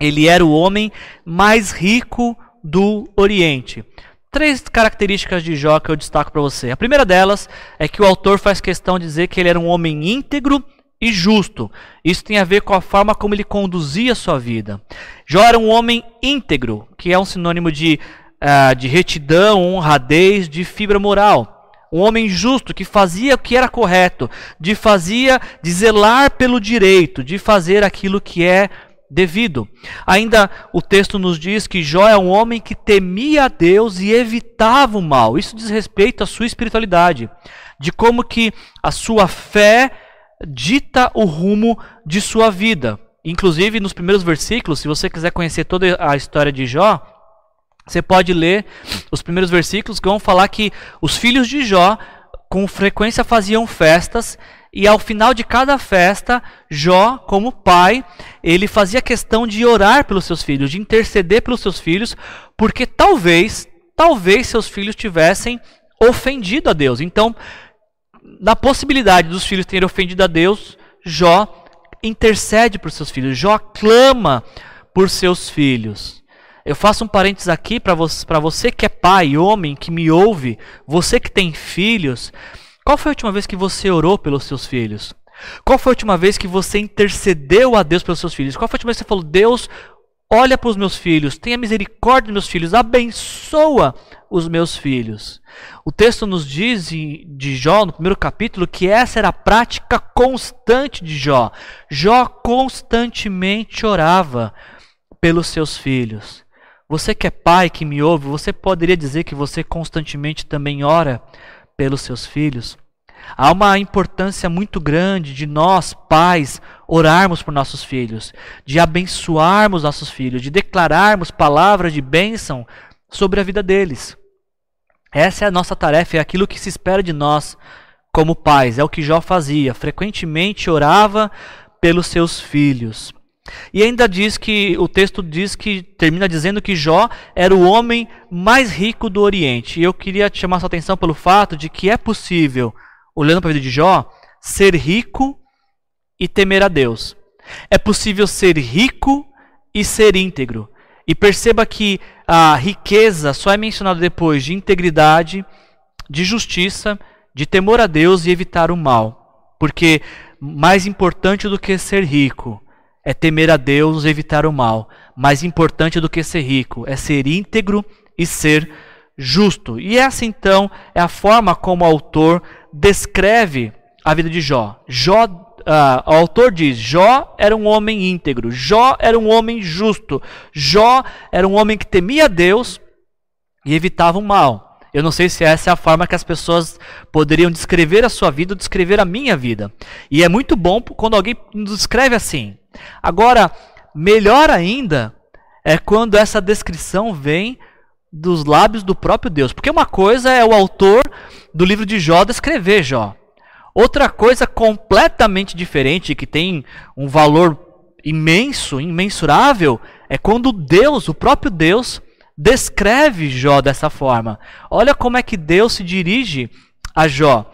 Ele era o homem mais rico do Oriente. Três características de Jó que eu destaco para você. A primeira delas é que o autor faz questão de dizer que ele era um homem íntegro e justo. Isso tem a ver com a forma como ele conduzia a sua vida. Jó era um homem íntegro, que é um sinônimo de, uh, de retidão, honradez, de fibra moral. Um homem justo que fazia o que era correto, de fazia, de zelar pelo direito, de fazer aquilo que é devido. Ainda o texto nos diz que Jó é um homem que temia a Deus e evitava o mal. Isso diz respeito à sua espiritualidade, de como que a sua fé dita o rumo de sua vida. Inclusive, nos primeiros versículos, se você quiser conhecer toda a história de Jó, você pode ler os primeiros versículos que vão falar que os filhos de Jó com frequência faziam festas e ao final de cada festa, Jó, como pai, ele fazia questão de orar pelos seus filhos, de interceder pelos seus filhos, porque talvez, talvez seus filhos tivessem ofendido a Deus. Então, na possibilidade dos filhos terem ofendido a Deus, Jó intercede por seus filhos, Jó clama por seus filhos. Eu faço um parênteses aqui para você, você que é pai, homem, que me ouve, você que tem filhos. Qual foi a última vez que você orou pelos seus filhos? Qual foi a última vez que você intercedeu a Deus pelos seus filhos? Qual foi a última vez que você falou, Deus, olha para os meus filhos, tenha misericórdia dos meus filhos, abençoa os meus filhos. O texto nos diz de Jó, no primeiro capítulo, que essa era a prática constante de Jó. Jó constantemente orava pelos seus filhos. Você que é pai, que me ouve, você poderia dizer que você constantemente também ora pelos seus filhos? Há uma importância muito grande de nós, pais, orarmos por nossos filhos, de abençoarmos nossos filhos, de declararmos palavras de bênção sobre a vida deles. Essa é a nossa tarefa, é aquilo que se espera de nós como pais. É o que Jó fazia, frequentemente orava pelos seus filhos. E ainda diz que o texto diz que termina dizendo que Jó era o homem mais rico do Oriente. E eu queria chamar sua atenção pelo fato de que é possível, olhando para a vida de Jó, ser rico e temer a Deus. É possível ser rico e ser íntegro. E perceba que a riqueza só é mencionada depois de integridade, de justiça, de temor a Deus e evitar o mal. Porque mais importante do que ser rico é temer a Deus e evitar o mal. Mais importante do que ser rico é ser íntegro e ser justo. E essa então é a forma como o autor descreve a vida de Jó. Jó uh, o autor diz: Jó era um homem íntegro, Jó era um homem justo, Jó era um homem que temia Deus e evitava o mal. Eu não sei se essa é a forma que as pessoas poderiam descrever a sua vida ou descrever a minha vida. E é muito bom quando alguém nos descreve assim. Agora, melhor ainda é quando essa descrição vem dos lábios do próprio Deus. Porque uma coisa é o autor do livro de Jó descrever Jó. Outra coisa completamente diferente, que tem um valor imenso, imensurável, é quando Deus, o próprio Deus, descreve Jó dessa forma. Olha como é que Deus se dirige a Jó.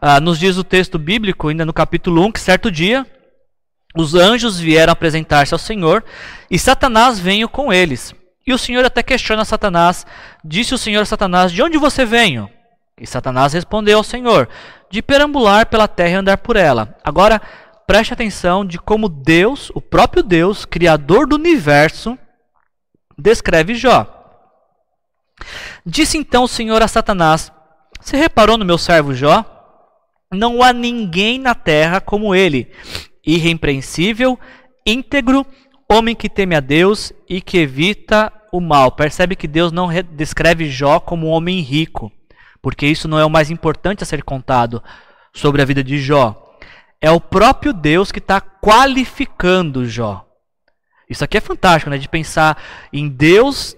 Ah, nos diz o texto bíblico, ainda no capítulo 1, que certo dia os anjos vieram apresentar-se ao Senhor e Satanás veio com eles. E o Senhor até questiona Satanás. Disse o Senhor a Satanás: De onde você veio? E Satanás respondeu ao Senhor: De perambular pela terra e andar por ela. Agora, preste atenção de como Deus, o próprio Deus, Criador do universo, descreve Jó. Disse então o Senhor a Satanás: Você reparou no meu servo Jó? Não há ninguém na terra como ele, irrepreensível, íntegro, homem que teme a Deus e que evita o mal. Percebe que Deus não descreve Jó como um homem rico porque isso não é o mais importante a ser contado sobre a vida de Jó. É o próprio Deus que está qualificando Jó. Isso aqui é fantástico, né? De pensar em Deus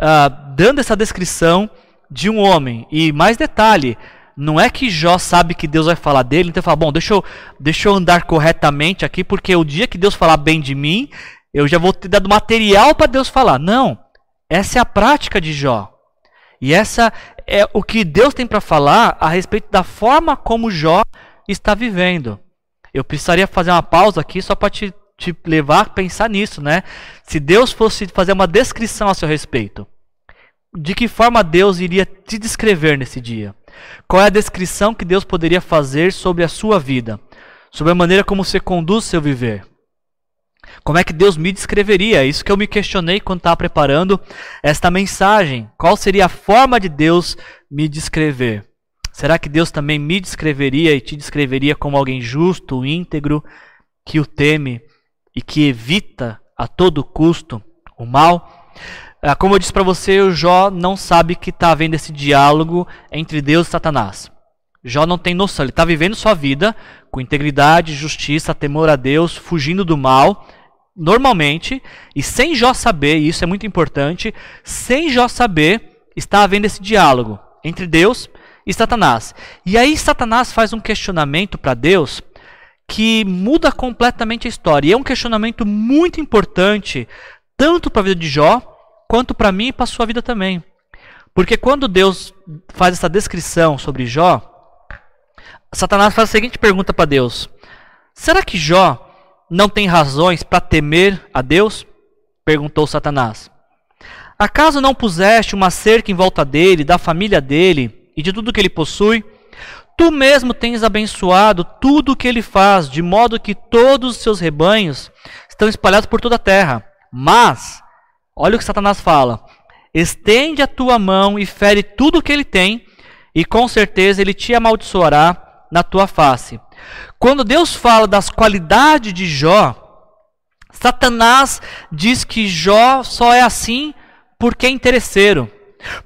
uh, dando essa descrição de um homem. E mais detalhe, não é que Jó sabe que Deus vai falar dele, então fala, bom, deixa eu, deixa eu andar corretamente aqui, porque o dia que Deus falar bem de mim, eu já vou ter dado material para Deus falar. Não, essa é a prática de Jó. E essa é o que Deus tem para falar a respeito da forma como Jó está vivendo. Eu precisaria fazer uma pausa aqui só para te, te levar a pensar nisso, né? Se Deus fosse fazer uma descrição a seu respeito, de que forma Deus iria te descrever nesse dia? Qual é a descrição que Deus poderia fazer sobre a sua vida? Sobre a maneira como você conduz seu viver? Como é que Deus me descreveria? É isso que eu me questionei quando estava preparando esta mensagem. Qual seria a forma de Deus me descrever? Será que Deus também me descreveria e te descreveria como alguém justo, íntegro, que o teme e que evita a todo custo o mal? Ah, como eu disse para você, o Jó não sabe que está havendo esse diálogo entre Deus e Satanás. Jó não tem noção, ele está vivendo sua vida com integridade, justiça, temor a Deus, fugindo do mal, normalmente, e sem Jó saber, e isso é muito importante, sem Jó saber, está havendo esse diálogo entre Deus e Satanás. E aí Satanás faz um questionamento para Deus que muda completamente a história. E é um questionamento muito importante, tanto para a vida de Jó, quanto para mim e para a sua vida também. Porque quando Deus faz essa descrição sobre Jó, Satanás faz a seguinte pergunta para Deus: Será que Jó não tem razões para temer a Deus? perguntou Satanás. Acaso não puseste uma cerca em volta dele, da família dele e de tudo que ele possui? Tu mesmo tens abençoado tudo o que ele faz, de modo que todos os seus rebanhos estão espalhados por toda a terra. Mas, olha o que Satanás fala: estende a tua mão e fere tudo o que ele tem, e com certeza ele te amaldiçoará na tua face. Quando Deus fala das qualidades de Jó, Satanás diz que Jó só é assim porque é interesseiro,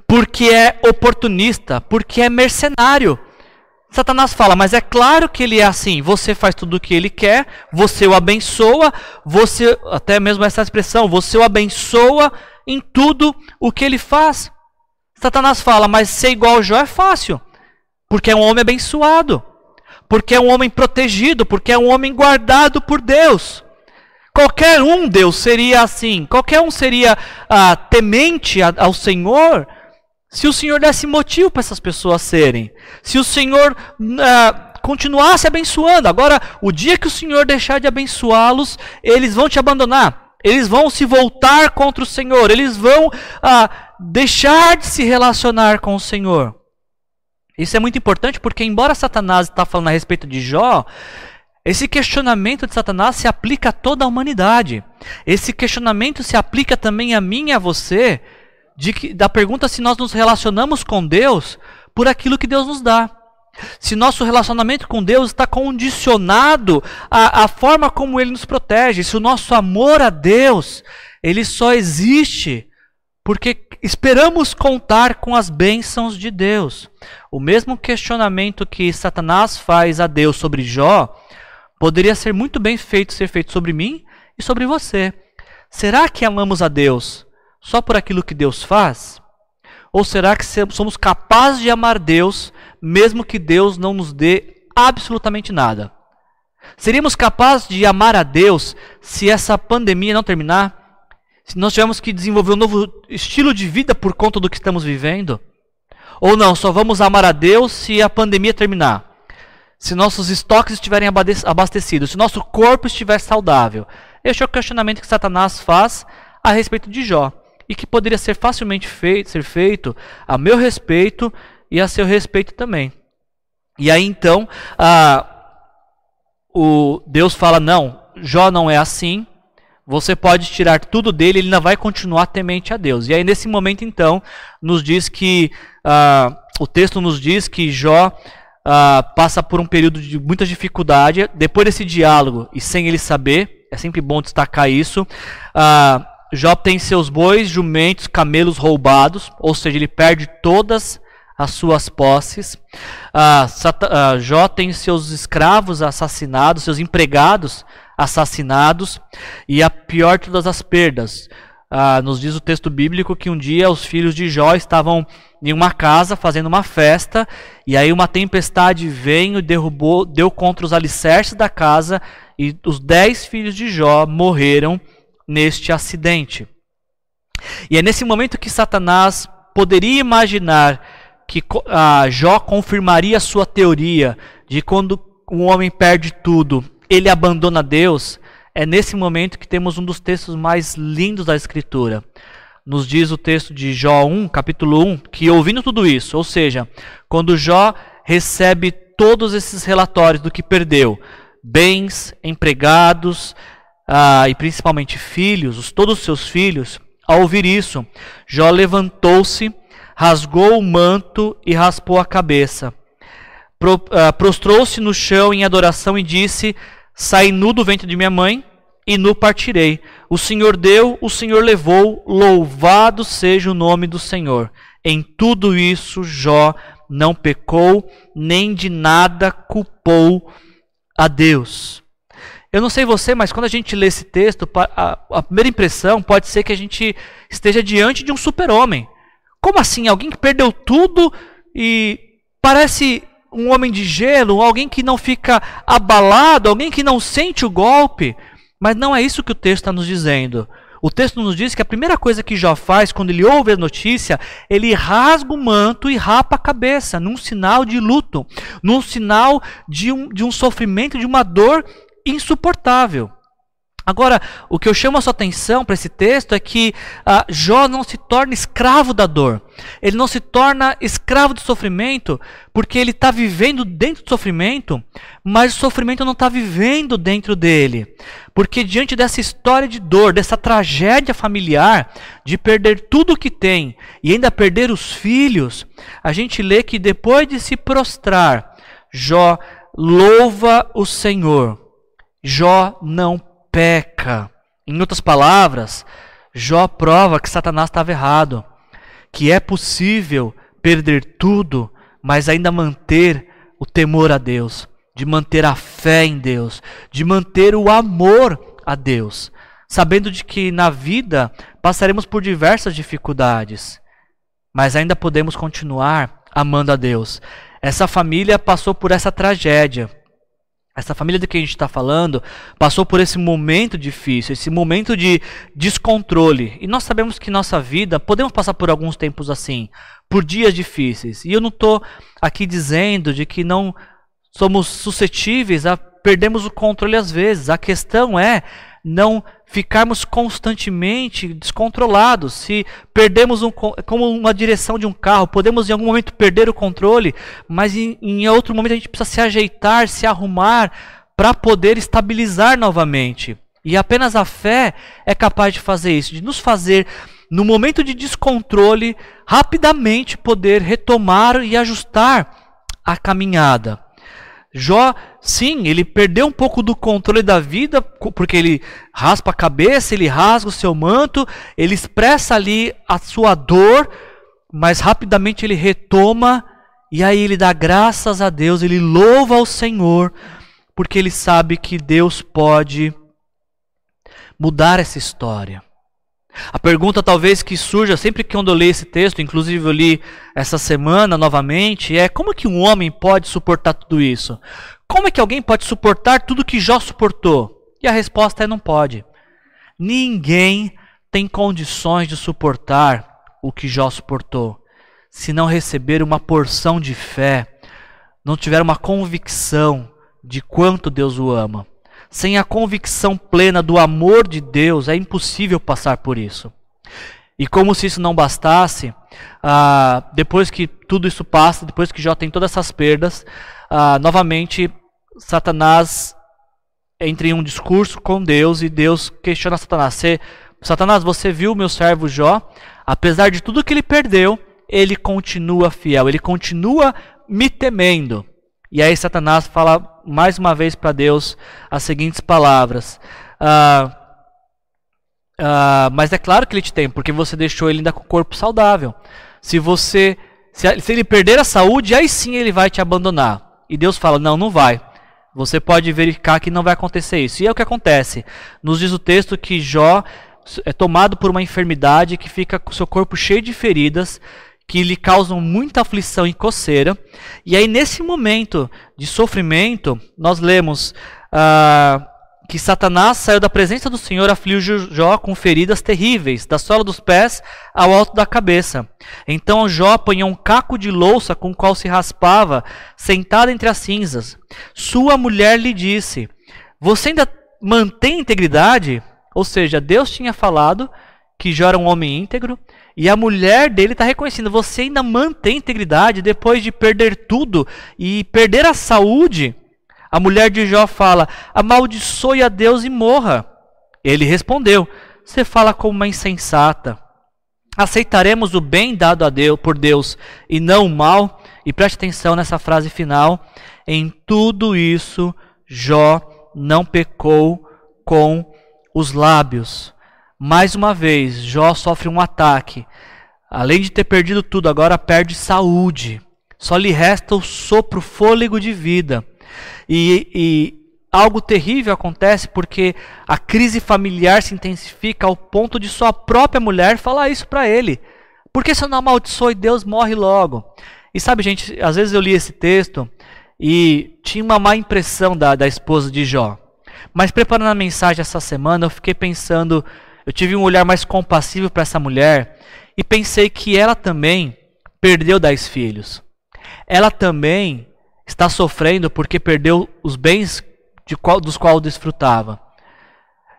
porque é oportunista, porque é mercenário. Satanás fala, mas é claro que ele é assim. Você faz tudo o que ele quer, você o abençoa, você, até mesmo essa expressão, você o abençoa em tudo o que ele faz. Satanás fala, mas ser igual ao Jó é fácil, porque é um homem abençoado porque é um homem protegido, porque é um homem guardado por Deus. Qualquer um Deus seria assim, qualquer um seria ah, temente ao Senhor, se o Senhor desse motivo para essas pessoas serem, se o Senhor ah, continuasse abençoando. Agora, o dia que o Senhor deixar de abençoá-los, eles vão te abandonar, eles vão se voltar contra o Senhor, eles vão ah, deixar de se relacionar com o Senhor. Isso é muito importante porque, embora Satanás está falando a respeito de Jó, esse questionamento de Satanás se aplica a toda a humanidade. Esse questionamento se aplica também a mim e a você, de que, da pergunta se nós nos relacionamos com Deus por aquilo que Deus nos dá. Se nosso relacionamento com Deus está condicionado à, à forma como Ele nos protege, se o nosso amor a Deus ele só existe porque esperamos contar com as bênçãos de Deus. O mesmo questionamento que Satanás faz a Deus sobre Jó poderia ser muito bem feito ser feito sobre mim e sobre você. Será que amamos a Deus só por aquilo que Deus faz? Ou será que somos capazes de amar Deus mesmo que Deus não nos dê absolutamente nada? Seríamos capazes de amar a Deus se essa pandemia não terminar? Nós tivermos que desenvolver um novo estilo de vida por conta do que estamos vivendo? Ou não, só vamos amar a Deus se a pandemia terminar? Se nossos estoques estiverem abastecidos, se nosso corpo estiver saudável? Este é o questionamento que Satanás faz a respeito de Jó e que poderia ser facilmente feito, ser feito a meu respeito e a seu respeito também. E aí então, o Deus fala: não, Jó não é assim, você pode tirar tudo dele, ele ainda vai continuar temente a Deus. E aí, nesse momento, então, nos diz que. Uh, o texto nos diz que Jó uh, passa por um período de muita dificuldade. Depois desse diálogo, e sem ele saber, é sempre bom destacar isso. Uh, Jó tem seus bois, jumentos, camelos roubados, ou seja, ele perde todas as suas posses. Uh, Jó tem seus escravos assassinados, seus empregados assassinados, e a pior de todas as perdas. Ah, nos diz o texto bíblico que um dia os filhos de Jó estavam em uma casa fazendo uma festa, e aí uma tempestade veio e derrubou, deu contra os alicerces da casa, e os dez filhos de Jó morreram neste acidente. E é nesse momento que Satanás poderia imaginar que ah, Jó confirmaria sua teoria de quando um homem perde tudo, ele abandona Deus, é nesse momento que temos um dos textos mais lindos da Escritura. Nos diz o texto de Jó 1, capítulo 1, que ouvindo tudo isso, ou seja, quando Jó recebe todos esses relatórios do que perdeu, bens, empregados ah, e principalmente filhos, os, todos os seus filhos, ao ouvir isso, Jó levantou-se, rasgou o manto e raspou a cabeça. Pro, ah, prostrou-se no chão em adoração e disse: Saí nu do ventre de minha mãe e nu partirei. O Senhor deu, o Senhor levou, louvado seja o nome do Senhor. Em tudo isso, Jó não pecou, nem de nada culpou a Deus. Eu não sei você, mas quando a gente lê esse texto, a, primeira impressão pode ser que a gente esteja diante de um super-homem. Como assim? Alguém que perdeu tudo e parece um homem de gelo, alguém que não fica abalado, alguém que não sente o golpe. Mas não é isso que o texto está nos dizendo. O texto nos diz que a primeira coisa que Jó faz quando ele ouve a notícia, ele rasga o manto e rapa a cabeça, num sinal de luto, num sinal de um, de um sofrimento, de uma dor insuportável. Agora, o que eu chamo a sua atenção para esse texto é que ah, Jó não se torna escravo da dor. Ele não se torna escravo do sofrimento porque ele está vivendo dentro do sofrimento, mas o sofrimento não está vivendo dentro dele. Porque diante dessa história de dor, dessa tragédia familiar, de perder tudo o que tem e ainda perder os filhos, a gente lê que depois de se prostrar, Jó louva o Senhor. Jó não peca. Em outras palavras, Jó prova que Satanás estava errado, que é possível perder tudo, mas ainda manter o temor a Deus, de manter a fé em Deus, de manter o amor a Deus, sabendo de que na vida passaremos por diversas dificuldades, mas ainda podemos continuar amando a Deus. Essa família passou por essa tragédia, essa família de que a gente está falando passou por esse momento difícil, esse momento de descontrole. E nós sabemos que nossa vida, podemos passar por alguns tempos assim, por dias difíceis. E eu não estou aqui dizendo de que não somos suscetíveis a perdermos o controle às vezes. A questão é não ficarmos constantemente descontrolados. Se perdemos um, como uma direção de um carro, podemos em algum momento perder o controle, mas em, em outro momento a gente precisa se ajeitar, se arrumar para poder estabilizar novamente. E apenas a fé é capaz de fazer isso, de nos fazer no momento de descontrole rapidamente poder retomar e ajustar a caminhada. Jó, sim, ele perdeu um pouco do controle da vida, porque ele raspa a cabeça, ele rasga o seu manto, ele expressa ali a sua dor, mas rapidamente ele retoma e aí ele dá graças a Deus, ele louva ao Senhor, porque ele sabe que Deus pode mudar essa história. A pergunta talvez que surja sempre que eu leio esse texto, inclusive eu li essa semana novamente, é como que um homem pode suportar tudo isso? Como é que alguém pode suportar tudo que Jó suportou? E a resposta é não pode. Ninguém tem condições de suportar o que Jó suportou, se não receber uma porção de fé, não tiver uma convicção de quanto Deus o ama. Sem a convicção plena do amor de Deus, é impossível passar por isso. E como se isso não bastasse, ah, depois que tudo isso passa, depois que Jó tem todas essas perdas, ah, novamente Satanás entra em um discurso com Deus e Deus questiona Satanás: Satanás, você viu meu servo Jó? Apesar de tudo que ele perdeu, ele continua fiel, ele continua me temendo. E aí Satanás fala mais uma vez para Deus as seguintes palavras. Ah, ah, mas é claro que ele te tem, porque você deixou ele ainda com o corpo saudável. Se você se, se ele perder a saúde, aí sim ele vai te abandonar. E Deus fala: não, não vai. Você pode verificar que não vai acontecer isso. E é o que acontece. Nos diz o texto que Jó é tomado por uma enfermidade que fica com seu corpo cheio de feridas que lhe causam muita aflição e coceira. E aí, nesse momento de sofrimento, nós lemos ah, que Satanás saiu da presença do Senhor, afligiu Jó com feridas terríveis, da sola dos pés ao alto da cabeça. Então Jó apanhou um caco de louça com o qual se raspava, sentado entre as cinzas. Sua mulher lhe disse: Você ainda mantém integridade? Ou seja, Deus tinha falado que Jó era um homem íntegro, e a mulher dele está reconhecendo: você ainda mantém integridade depois de perder tudo e perder a saúde. A mulher de Jó fala: amaldiçoe a Deus e morra. Ele respondeu: Você fala como uma insensata. Aceitaremos o bem dado a Deus por Deus e não o mal. E preste atenção nessa frase final. Em tudo isso, Jó não pecou com os lábios. Mais uma vez, Jó sofre um ataque. Além de ter perdido tudo, agora perde saúde. Só lhe resta o sopro, fôlego de vida. E, e algo terrível acontece porque a crise familiar se intensifica ao ponto de sua própria mulher falar isso para ele. Porque se eu não amaldiçoe, Deus morre logo. E sabe, gente, às vezes eu li esse texto e tinha uma má impressão da, da esposa de Jó. Mas preparando a mensagem essa semana, eu fiquei pensando eu tive um olhar mais compassivo para essa mulher e pensei que ela também perdeu dez filhos. Ela também está sofrendo porque perdeu os bens qual, dos quais desfrutava.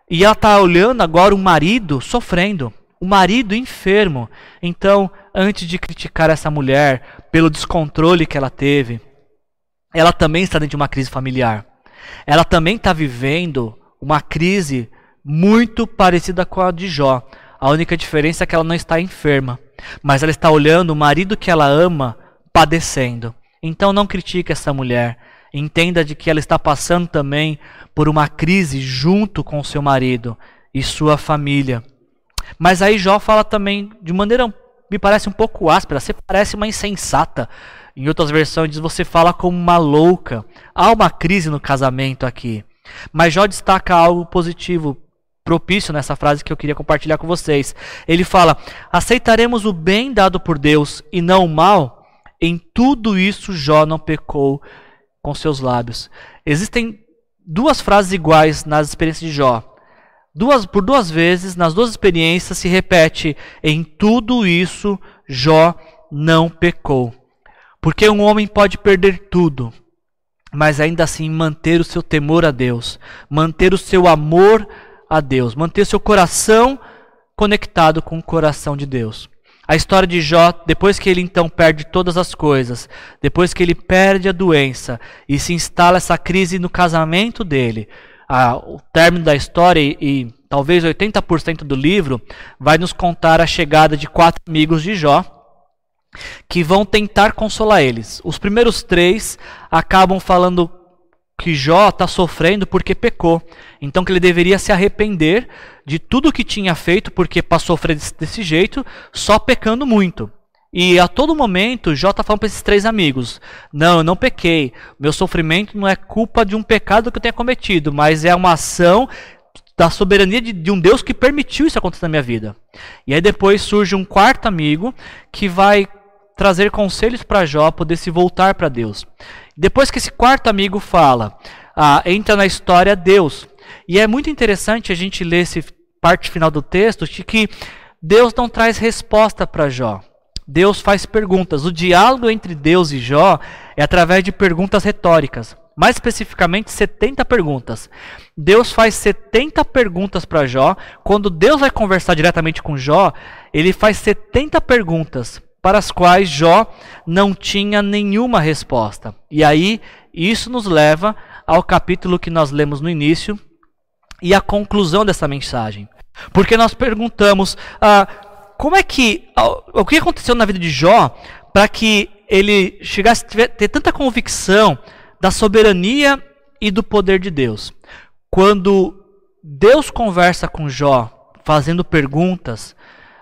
E ela está olhando agora o marido sofrendo, o marido enfermo. Então, antes de criticar essa mulher pelo descontrole que ela teve, ela também está dentro de uma crise familiar. Ela também está vivendo uma crise muito parecida com a de Jó. A única diferença é que ela não está enferma, mas ela está olhando o marido que ela ama padecendo. Então não critique essa mulher. Entenda de que ela está passando também por uma crise junto com seu marido e sua família. Mas aí Jó fala também de maneira me parece um pouco áspera, você parece uma insensata. Em outras versões você fala como uma louca. Há uma crise no casamento aqui. Mas Jó destaca algo positivo propício nessa frase que eu queria compartilhar com vocês. Ele fala: aceitaremos o bem dado por Deus e não o mal. Em tudo isso, Jó não pecou com seus lábios. Existem duas frases iguais nas experiências de Jó. Duas, por duas vezes, nas duas experiências, se repete: em tudo isso, Jó não pecou. Porque um homem pode perder tudo, mas ainda assim manter o seu temor a Deus, manter o seu amor a a Deus, manter seu coração conectado com o coração de Deus. A história de Jó, depois que ele então perde todas as coisas, depois que ele perde a doença e se instala essa crise no casamento dele, a, o término da história e, e talvez 80% do livro vai nos contar a chegada de quatro amigos de Jó que vão tentar consolar eles. Os primeiros três acabam falando que Jó está sofrendo porque pecou. Então que ele deveria se arrepender de tudo que tinha feito, porque passou a sofrer desse jeito, só pecando muito. E a todo momento, Jó está falando para esses três amigos: Não, eu não pequei. Meu sofrimento não é culpa de um pecado que eu tenha cometido, mas é uma ação da soberania de, de, um Deus que permitiu isso acontecer na minha vida. E aí depois surge um quarto amigo que vai trazer conselhos para Jó poder se voltar para Deus. Depois que esse quarto amigo fala, ah, entra na história Deus. E é muito interessante a gente ler esse parte final do texto de que Deus não traz resposta para Jó. Deus faz perguntas. O diálogo entre Deus e Jó é através de perguntas retóricas. Mais especificamente, 70 perguntas. Deus faz 70 perguntas para Jó. Quando Deus vai conversar diretamente com Jó, ele faz 70 perguntas para as quais Jó não tinha nenhuma resposta. E aí, isso nos leva ao capítulo que nós lemos no início e a conclusão dessa mensagem. Porque nós perguntamos ah, como é que. O que aconteceu na vida de Jó para que ele chegasse a ter tanta convicção da soberania e do poder de Deus? Quando Deus conversa com Jó, fazendo perguntas,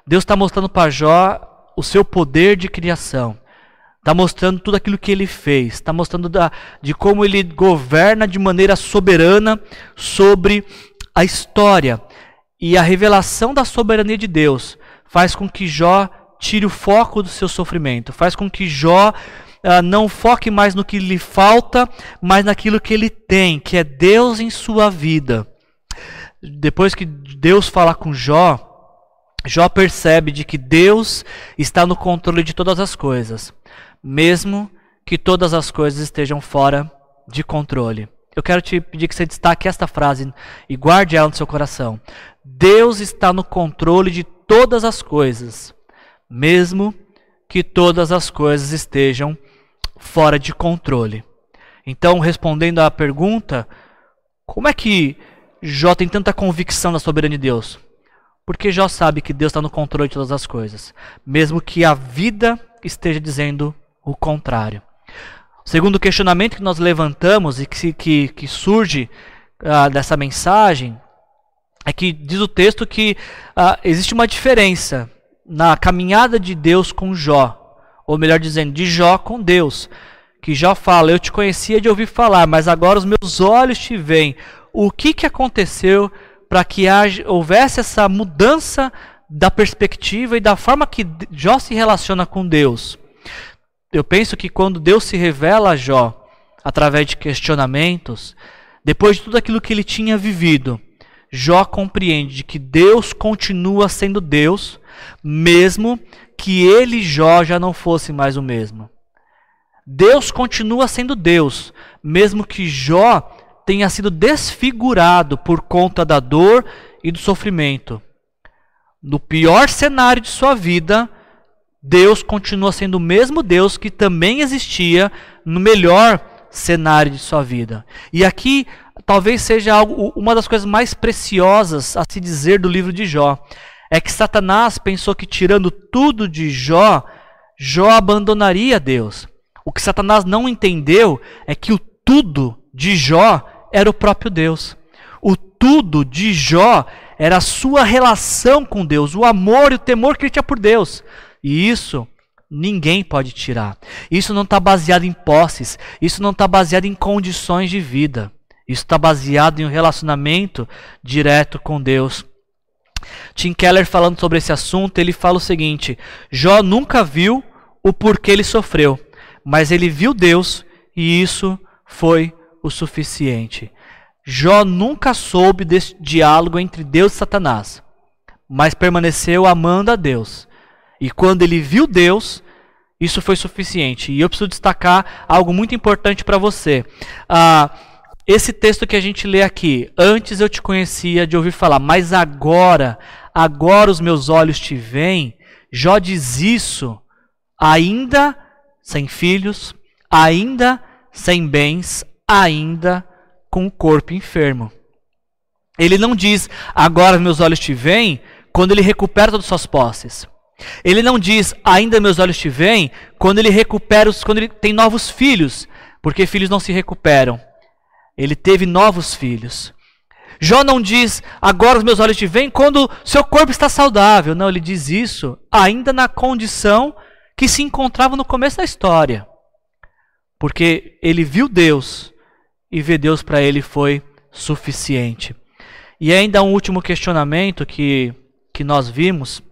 Deus está mostrando para Jó o seu poder de criação. Está mostrando tudo aquilo que ele fez. Está mostrando da, de como ele governa de maneira soberana sobre a história. E a revelação da soberania de Deus faz com que Jó tire o foco do seu sofrimento. Faz com que Jó uh, não foque mais no que lhe falta, mas naquilo que ele tem, que é Deus em sua vida. Depois que Deus fala com Jó, Jó percebe de que Deus está no controle de todas as coisas, mesmo que todas as coisas estejam fora de controle. Eu quero te pedir que você destaque esta frase e guarde ela no seu coração. Deus está no controle de todas as coisas, mesmo que todas as coisas estejam fora de controle. Então, respondendo à pergunta, como é que Jó tem tanta convicção da soberania de Deus? Porque Jó sabe que Deus está no controle de todas as coisas, mesmo que a vida esteja dizendo o contrário. O segundo questionamento que nós levantamos e que, que, que surge uh, dessa mensagem é que diz o texto que uh, existe uma diferença na caminhada de Deus com Jó, ou melhor dizendo, de Jó com Deus. Que Jó fala: Eu te conhecia de ouvir falar, mas agora os meus olhos te veem. O que, que aconteceu para que houvesse essa mudança da perspectiva e da forma que Jó se relaciona com Deus. Eu penso que quando Deus se revela a Jó através de questionamentos, depois de tudo aquilo que ele tinha vivido, Jó compreende que Deus continua sendo Deus, mesmo que ele, Jó, já não fosse mais o mesmo. Deus continua sendo Deus, mesmo que Jó tenha sido desfigurado por conta da dor e do sofrimento. No pior cenário de sua vida, Deus continua sendo o mesmo Deus que também existia no melhor cenário de sua vida. E aqui talvez seja algo, uma das coisas mais preciosas a se dizer do livro de Jó. É que Satanás pensou que tirando tudo de Jó, Jó abandonaria Deus. O que Satanás não entendeu é que o tudo de Jó era o próprio Deus. O tudo de Jó era a sua relação com Deus, o amor e o temor que ele tinha por Deus. E isso ninguém pode tirar. Isso não está baseado em posses, isso não está baseado em condições de vida. Isso está baseado em um relacionamento direto com Deus. Tim Keller falando sobre esse assunto, ele fala o seguinte: Jó nunca viu o porquê ele sofreu, mas ele viu Deus e isso foi o suficiente. Jó nunca soube desse diálogo entre Deus e Satanás, mas permaneceu amando a Deus. E quando ele viu Deus, isso foi suficiente. E eu preciso destacar algo muito importante para você. Ah, esse texto que a gente lê aqui, antes eu te conhecia de ouvir falar, mas agora, agora os meus olhos te veem. Jó diz isso ainda sem filhos, ainda sem bens, ainda com o corpo enfermo. Ele não diz, agora meus olhos te veem, quando ele recupera todas as suas posses. Ele não diz, ainda meus olhos te veem, quando ele recupera, os, quando ele tem novos filhos, porque filhos não se recuperam. Ele teve novos filhos. Jó não diz, agora os meus olhos te veem, quando seu corpo está saudável. Não, ele diz isso ainda na condição que se encontrava no começo da história. Porque ele viu Deus e ver Deus para ele foi suficiente. E ainda um último questionamento que, que nós vimos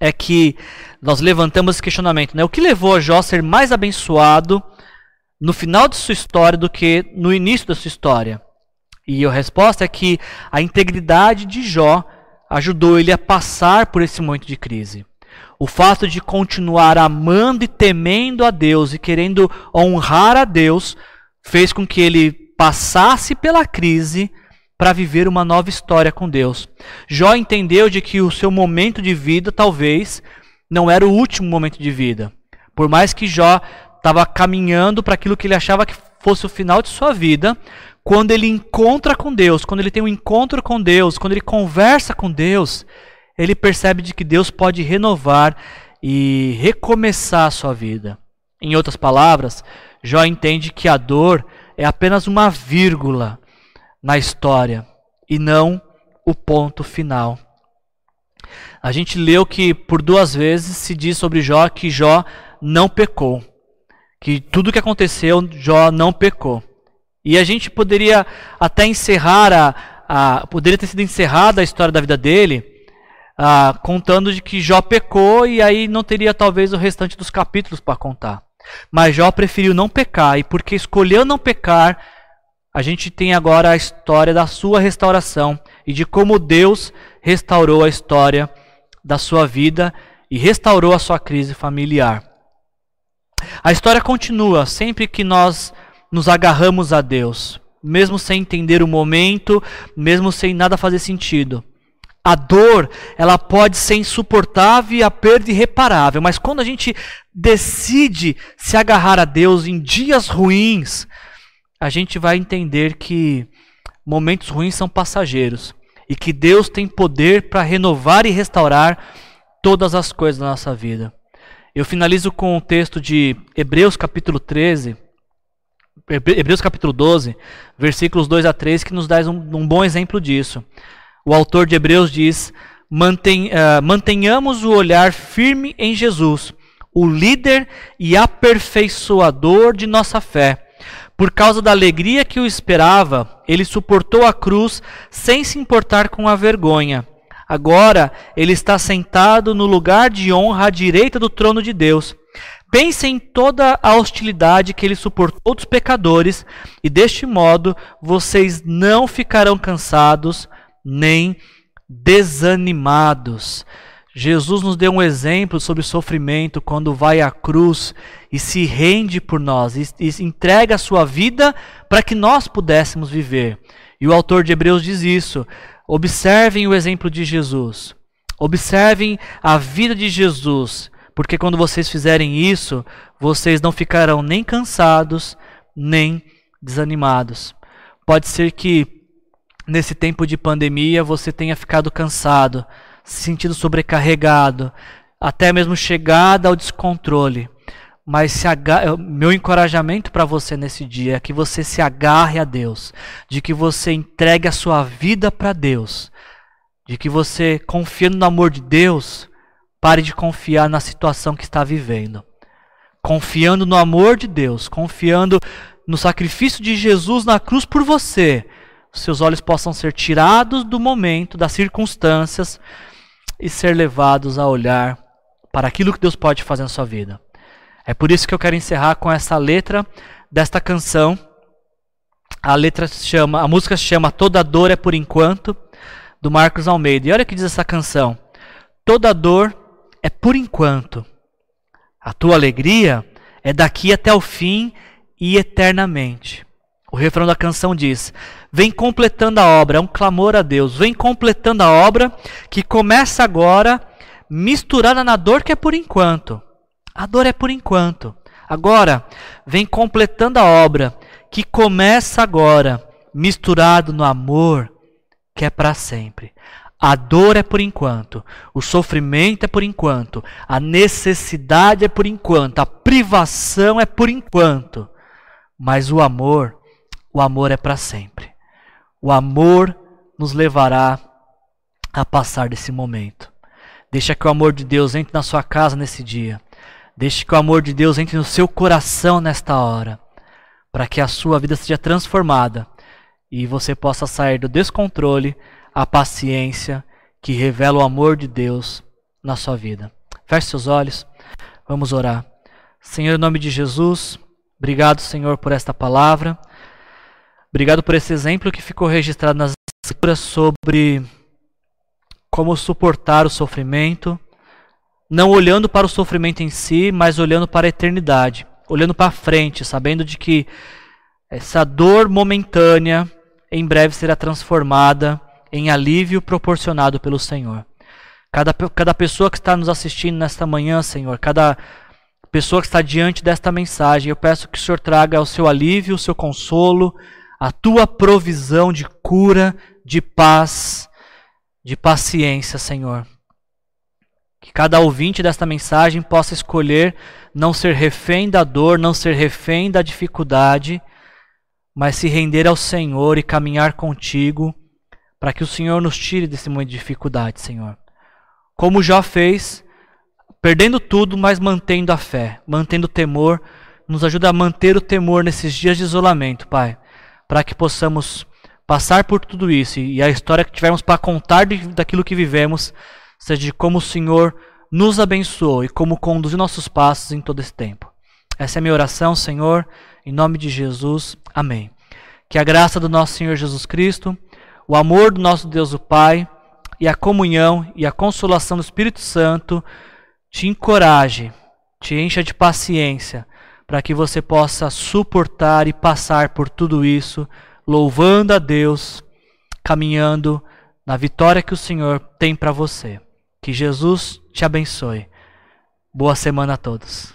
é que nós levantamos esse questionamento, né? O que levou Jó a ser mais abençoado no final de sua história do que no início da sua história? E a resposta é que a integridade de Jó ajudou ele a passar por esse momento de crise. O fato de continuar amando e temendo a Deus e querendo honrar a Deus fez com que ele passasse pela crise para viver uma nova história com Deus. Jó entendeu de que o seu momento de vida talvez não era o último momento de vida. Por mais que Jó estava caminhando para aquilo que ele achava que fosse o final de sua vida, quando ele encontra com Deus, quando ele tem um encontro com Deus, quando ele conversa com Deus, ele percebe de que Deus pode renovar e recomeçar a sua vida. Em outras palavras, Jó entende que a dor é apenas uma vírgula na história e não o ponto final. A gente leu que por duas vezes se diz sobre Jó que Jó não pecou. Que tudo que aconteceu, Jó não pecou. E a gente poderia até encerrar a, a poderia ter sido encerrada a história da vida dele, a, contando de que Jó pecou e aí não teria talvez o restante dos capítulos para contar. Mas Jó preferiu não pecar e porque escolheu não pecar, a gente tem agora a história da sua restauração e de como Deus restaurou a história da sua vida e restaurou a sua crise familiar. A história continua sempre que nós nos agarramos a Deus, mesmo sem entender o momento, mesmo sem nada fazer sentido. A dor, ela pode ser insuportável e a perda irreparável, mas quando a gente decide se agarrar a Deus em dias ruins, a gente vai entender que momentos ruins são passageiros e que Deus tem poder para renovar e restaurar todas as coisas da nossa vida. Eu finalizo com o texto de Hebreus capítulo 13, Hebreus capítulo 12, versículos 2 a 3, que nos dá um, um bom exemplo disso. O autor de Hebreus diz: uh, mantenhamos o olhar firme em Jesus, o líder e aperfeiçoador de nossa fé por causa da alegria que o esperava, ele suportou a cruz sem se importar com a vergonha. Agora ele está sentado no lugar de honra à direita do trono de Deus. Pense em toda a hostilidade que ele suportou dos pecadores, e deste modo vocês não ficarão cansados nem desanimados. Jesus nos deu um exemplo sobre sofrimento quando vai à cruz e se rende por nós, e, e entrega a sua vida para que nós pudéssemos viver. E o autor de Hebreus diz isso. Observem o exemplo de Jesus. Observem a vida de Jesus, porque quando vocês fizerem isso, vocês não ficarão nem cansados, nem desanimados. Pode ser que nesse tempo de pandemia você tenha ficado cansado sentido sobrecarregado, até mesmo chegada ao descontrole. Mas se agarre, meu encorajamento para você nesse dia é que você se agarre a Deus, de que você entregue a sua vida para Deus, de que você, confiando no amor de Deus, pare de confiar na situação que está vivendo. Confiando no amor de Deus, confiando no sacrifício de Jesus na cruz por você, seus olhos possam ser tirados do momento, das circunstâncias, e ser levados a olhar para aquilo que Deus pode fazer na sua vida. É por isso que eu quero encerrar com essa letra desta canção. A letra chama, a música se chama Toda Dor é por enquanto, do Marcos Almeida. E olha o que diz essa canção: Toda dor é por enquanto. A tua alegria é daqui até o fim e eternamente. O refrão da canção diz: Vem completando a obra, é um clamor a Deus. Vem completando a obra que começa agora, misturada na dor que é por enquanto. A dor é por enquanto. Agora, vem completando a obra que começa agora, misturado no amor que é para sempre. A dor é por enquanto, o sofrimento é por enquanto, a necessidade é por enquanto, a privação é por enquanto, mas o amor, o amor é para sempre. O amor nos levará a passar desse momento. Deixa que o amor de Deus entre na sua casa nesse dia. Deixe que o amor de Deus entre no seu coração nesta hora, para que a sua vida seja transformada e você possa sair do descontrole à paciência que revela o amor de Deus na sua vida. Feche seus olhos, vamos orar. Senhor, em nome de Jesus, obrigado, Senhor, por esta palavra. Obrigado por esse exemplo que ficou registrado nas escrituras sobre como suportar o sofrimento, não olhando para o sofrimento em si, mas olhando para a eternidade, olhando para frente, sabendo de que essa dor momentânea em breve será transformada em alívio proporcionado pelo Senhor. Cada, cada pessoa que está nos assistindo nesta manhã, Senhor, cada pessoa que está diante desta mensagem, eu peço que o Senhor traga o seu alívio, o seu consolo, a tua provisão de cura, de paz, de paciência, Senhor. Que cada ouvinte desta mensagem possa escolher não ser refém da dor, não ser refém da dificuldade, mas se render ao Senhor e caminhar contigo, para que o Senhor nos tire desse momento de dificuldade, Senhor. Como já fez, perdendo tudo, mas mantendo a fé, mantendo o temor, nos ajuda a manter o temor nesses dias de isolamento, Pai, para que possamos passar por tudo isso e a história que tivermos para contar de, daquilo que vivemos seja de como o Senhor nos abençoou e como conduziu nossos passos em todo esse tempo. Essa é a minha oração, Senhor, em nome de Jesus. Amém. Que a graça do nosso Senhor Jesus Cristo, o amor do nosso Deus o Pai e a comunhão e a consolação do Espírito Santo te encoraje, te encha de paciência, para que você possa suportar e passar por tudo isso louvando a Deus, caminhando na vitória que o Senhor tem para você. Que Jesus te abençoe. Boa semana a todos.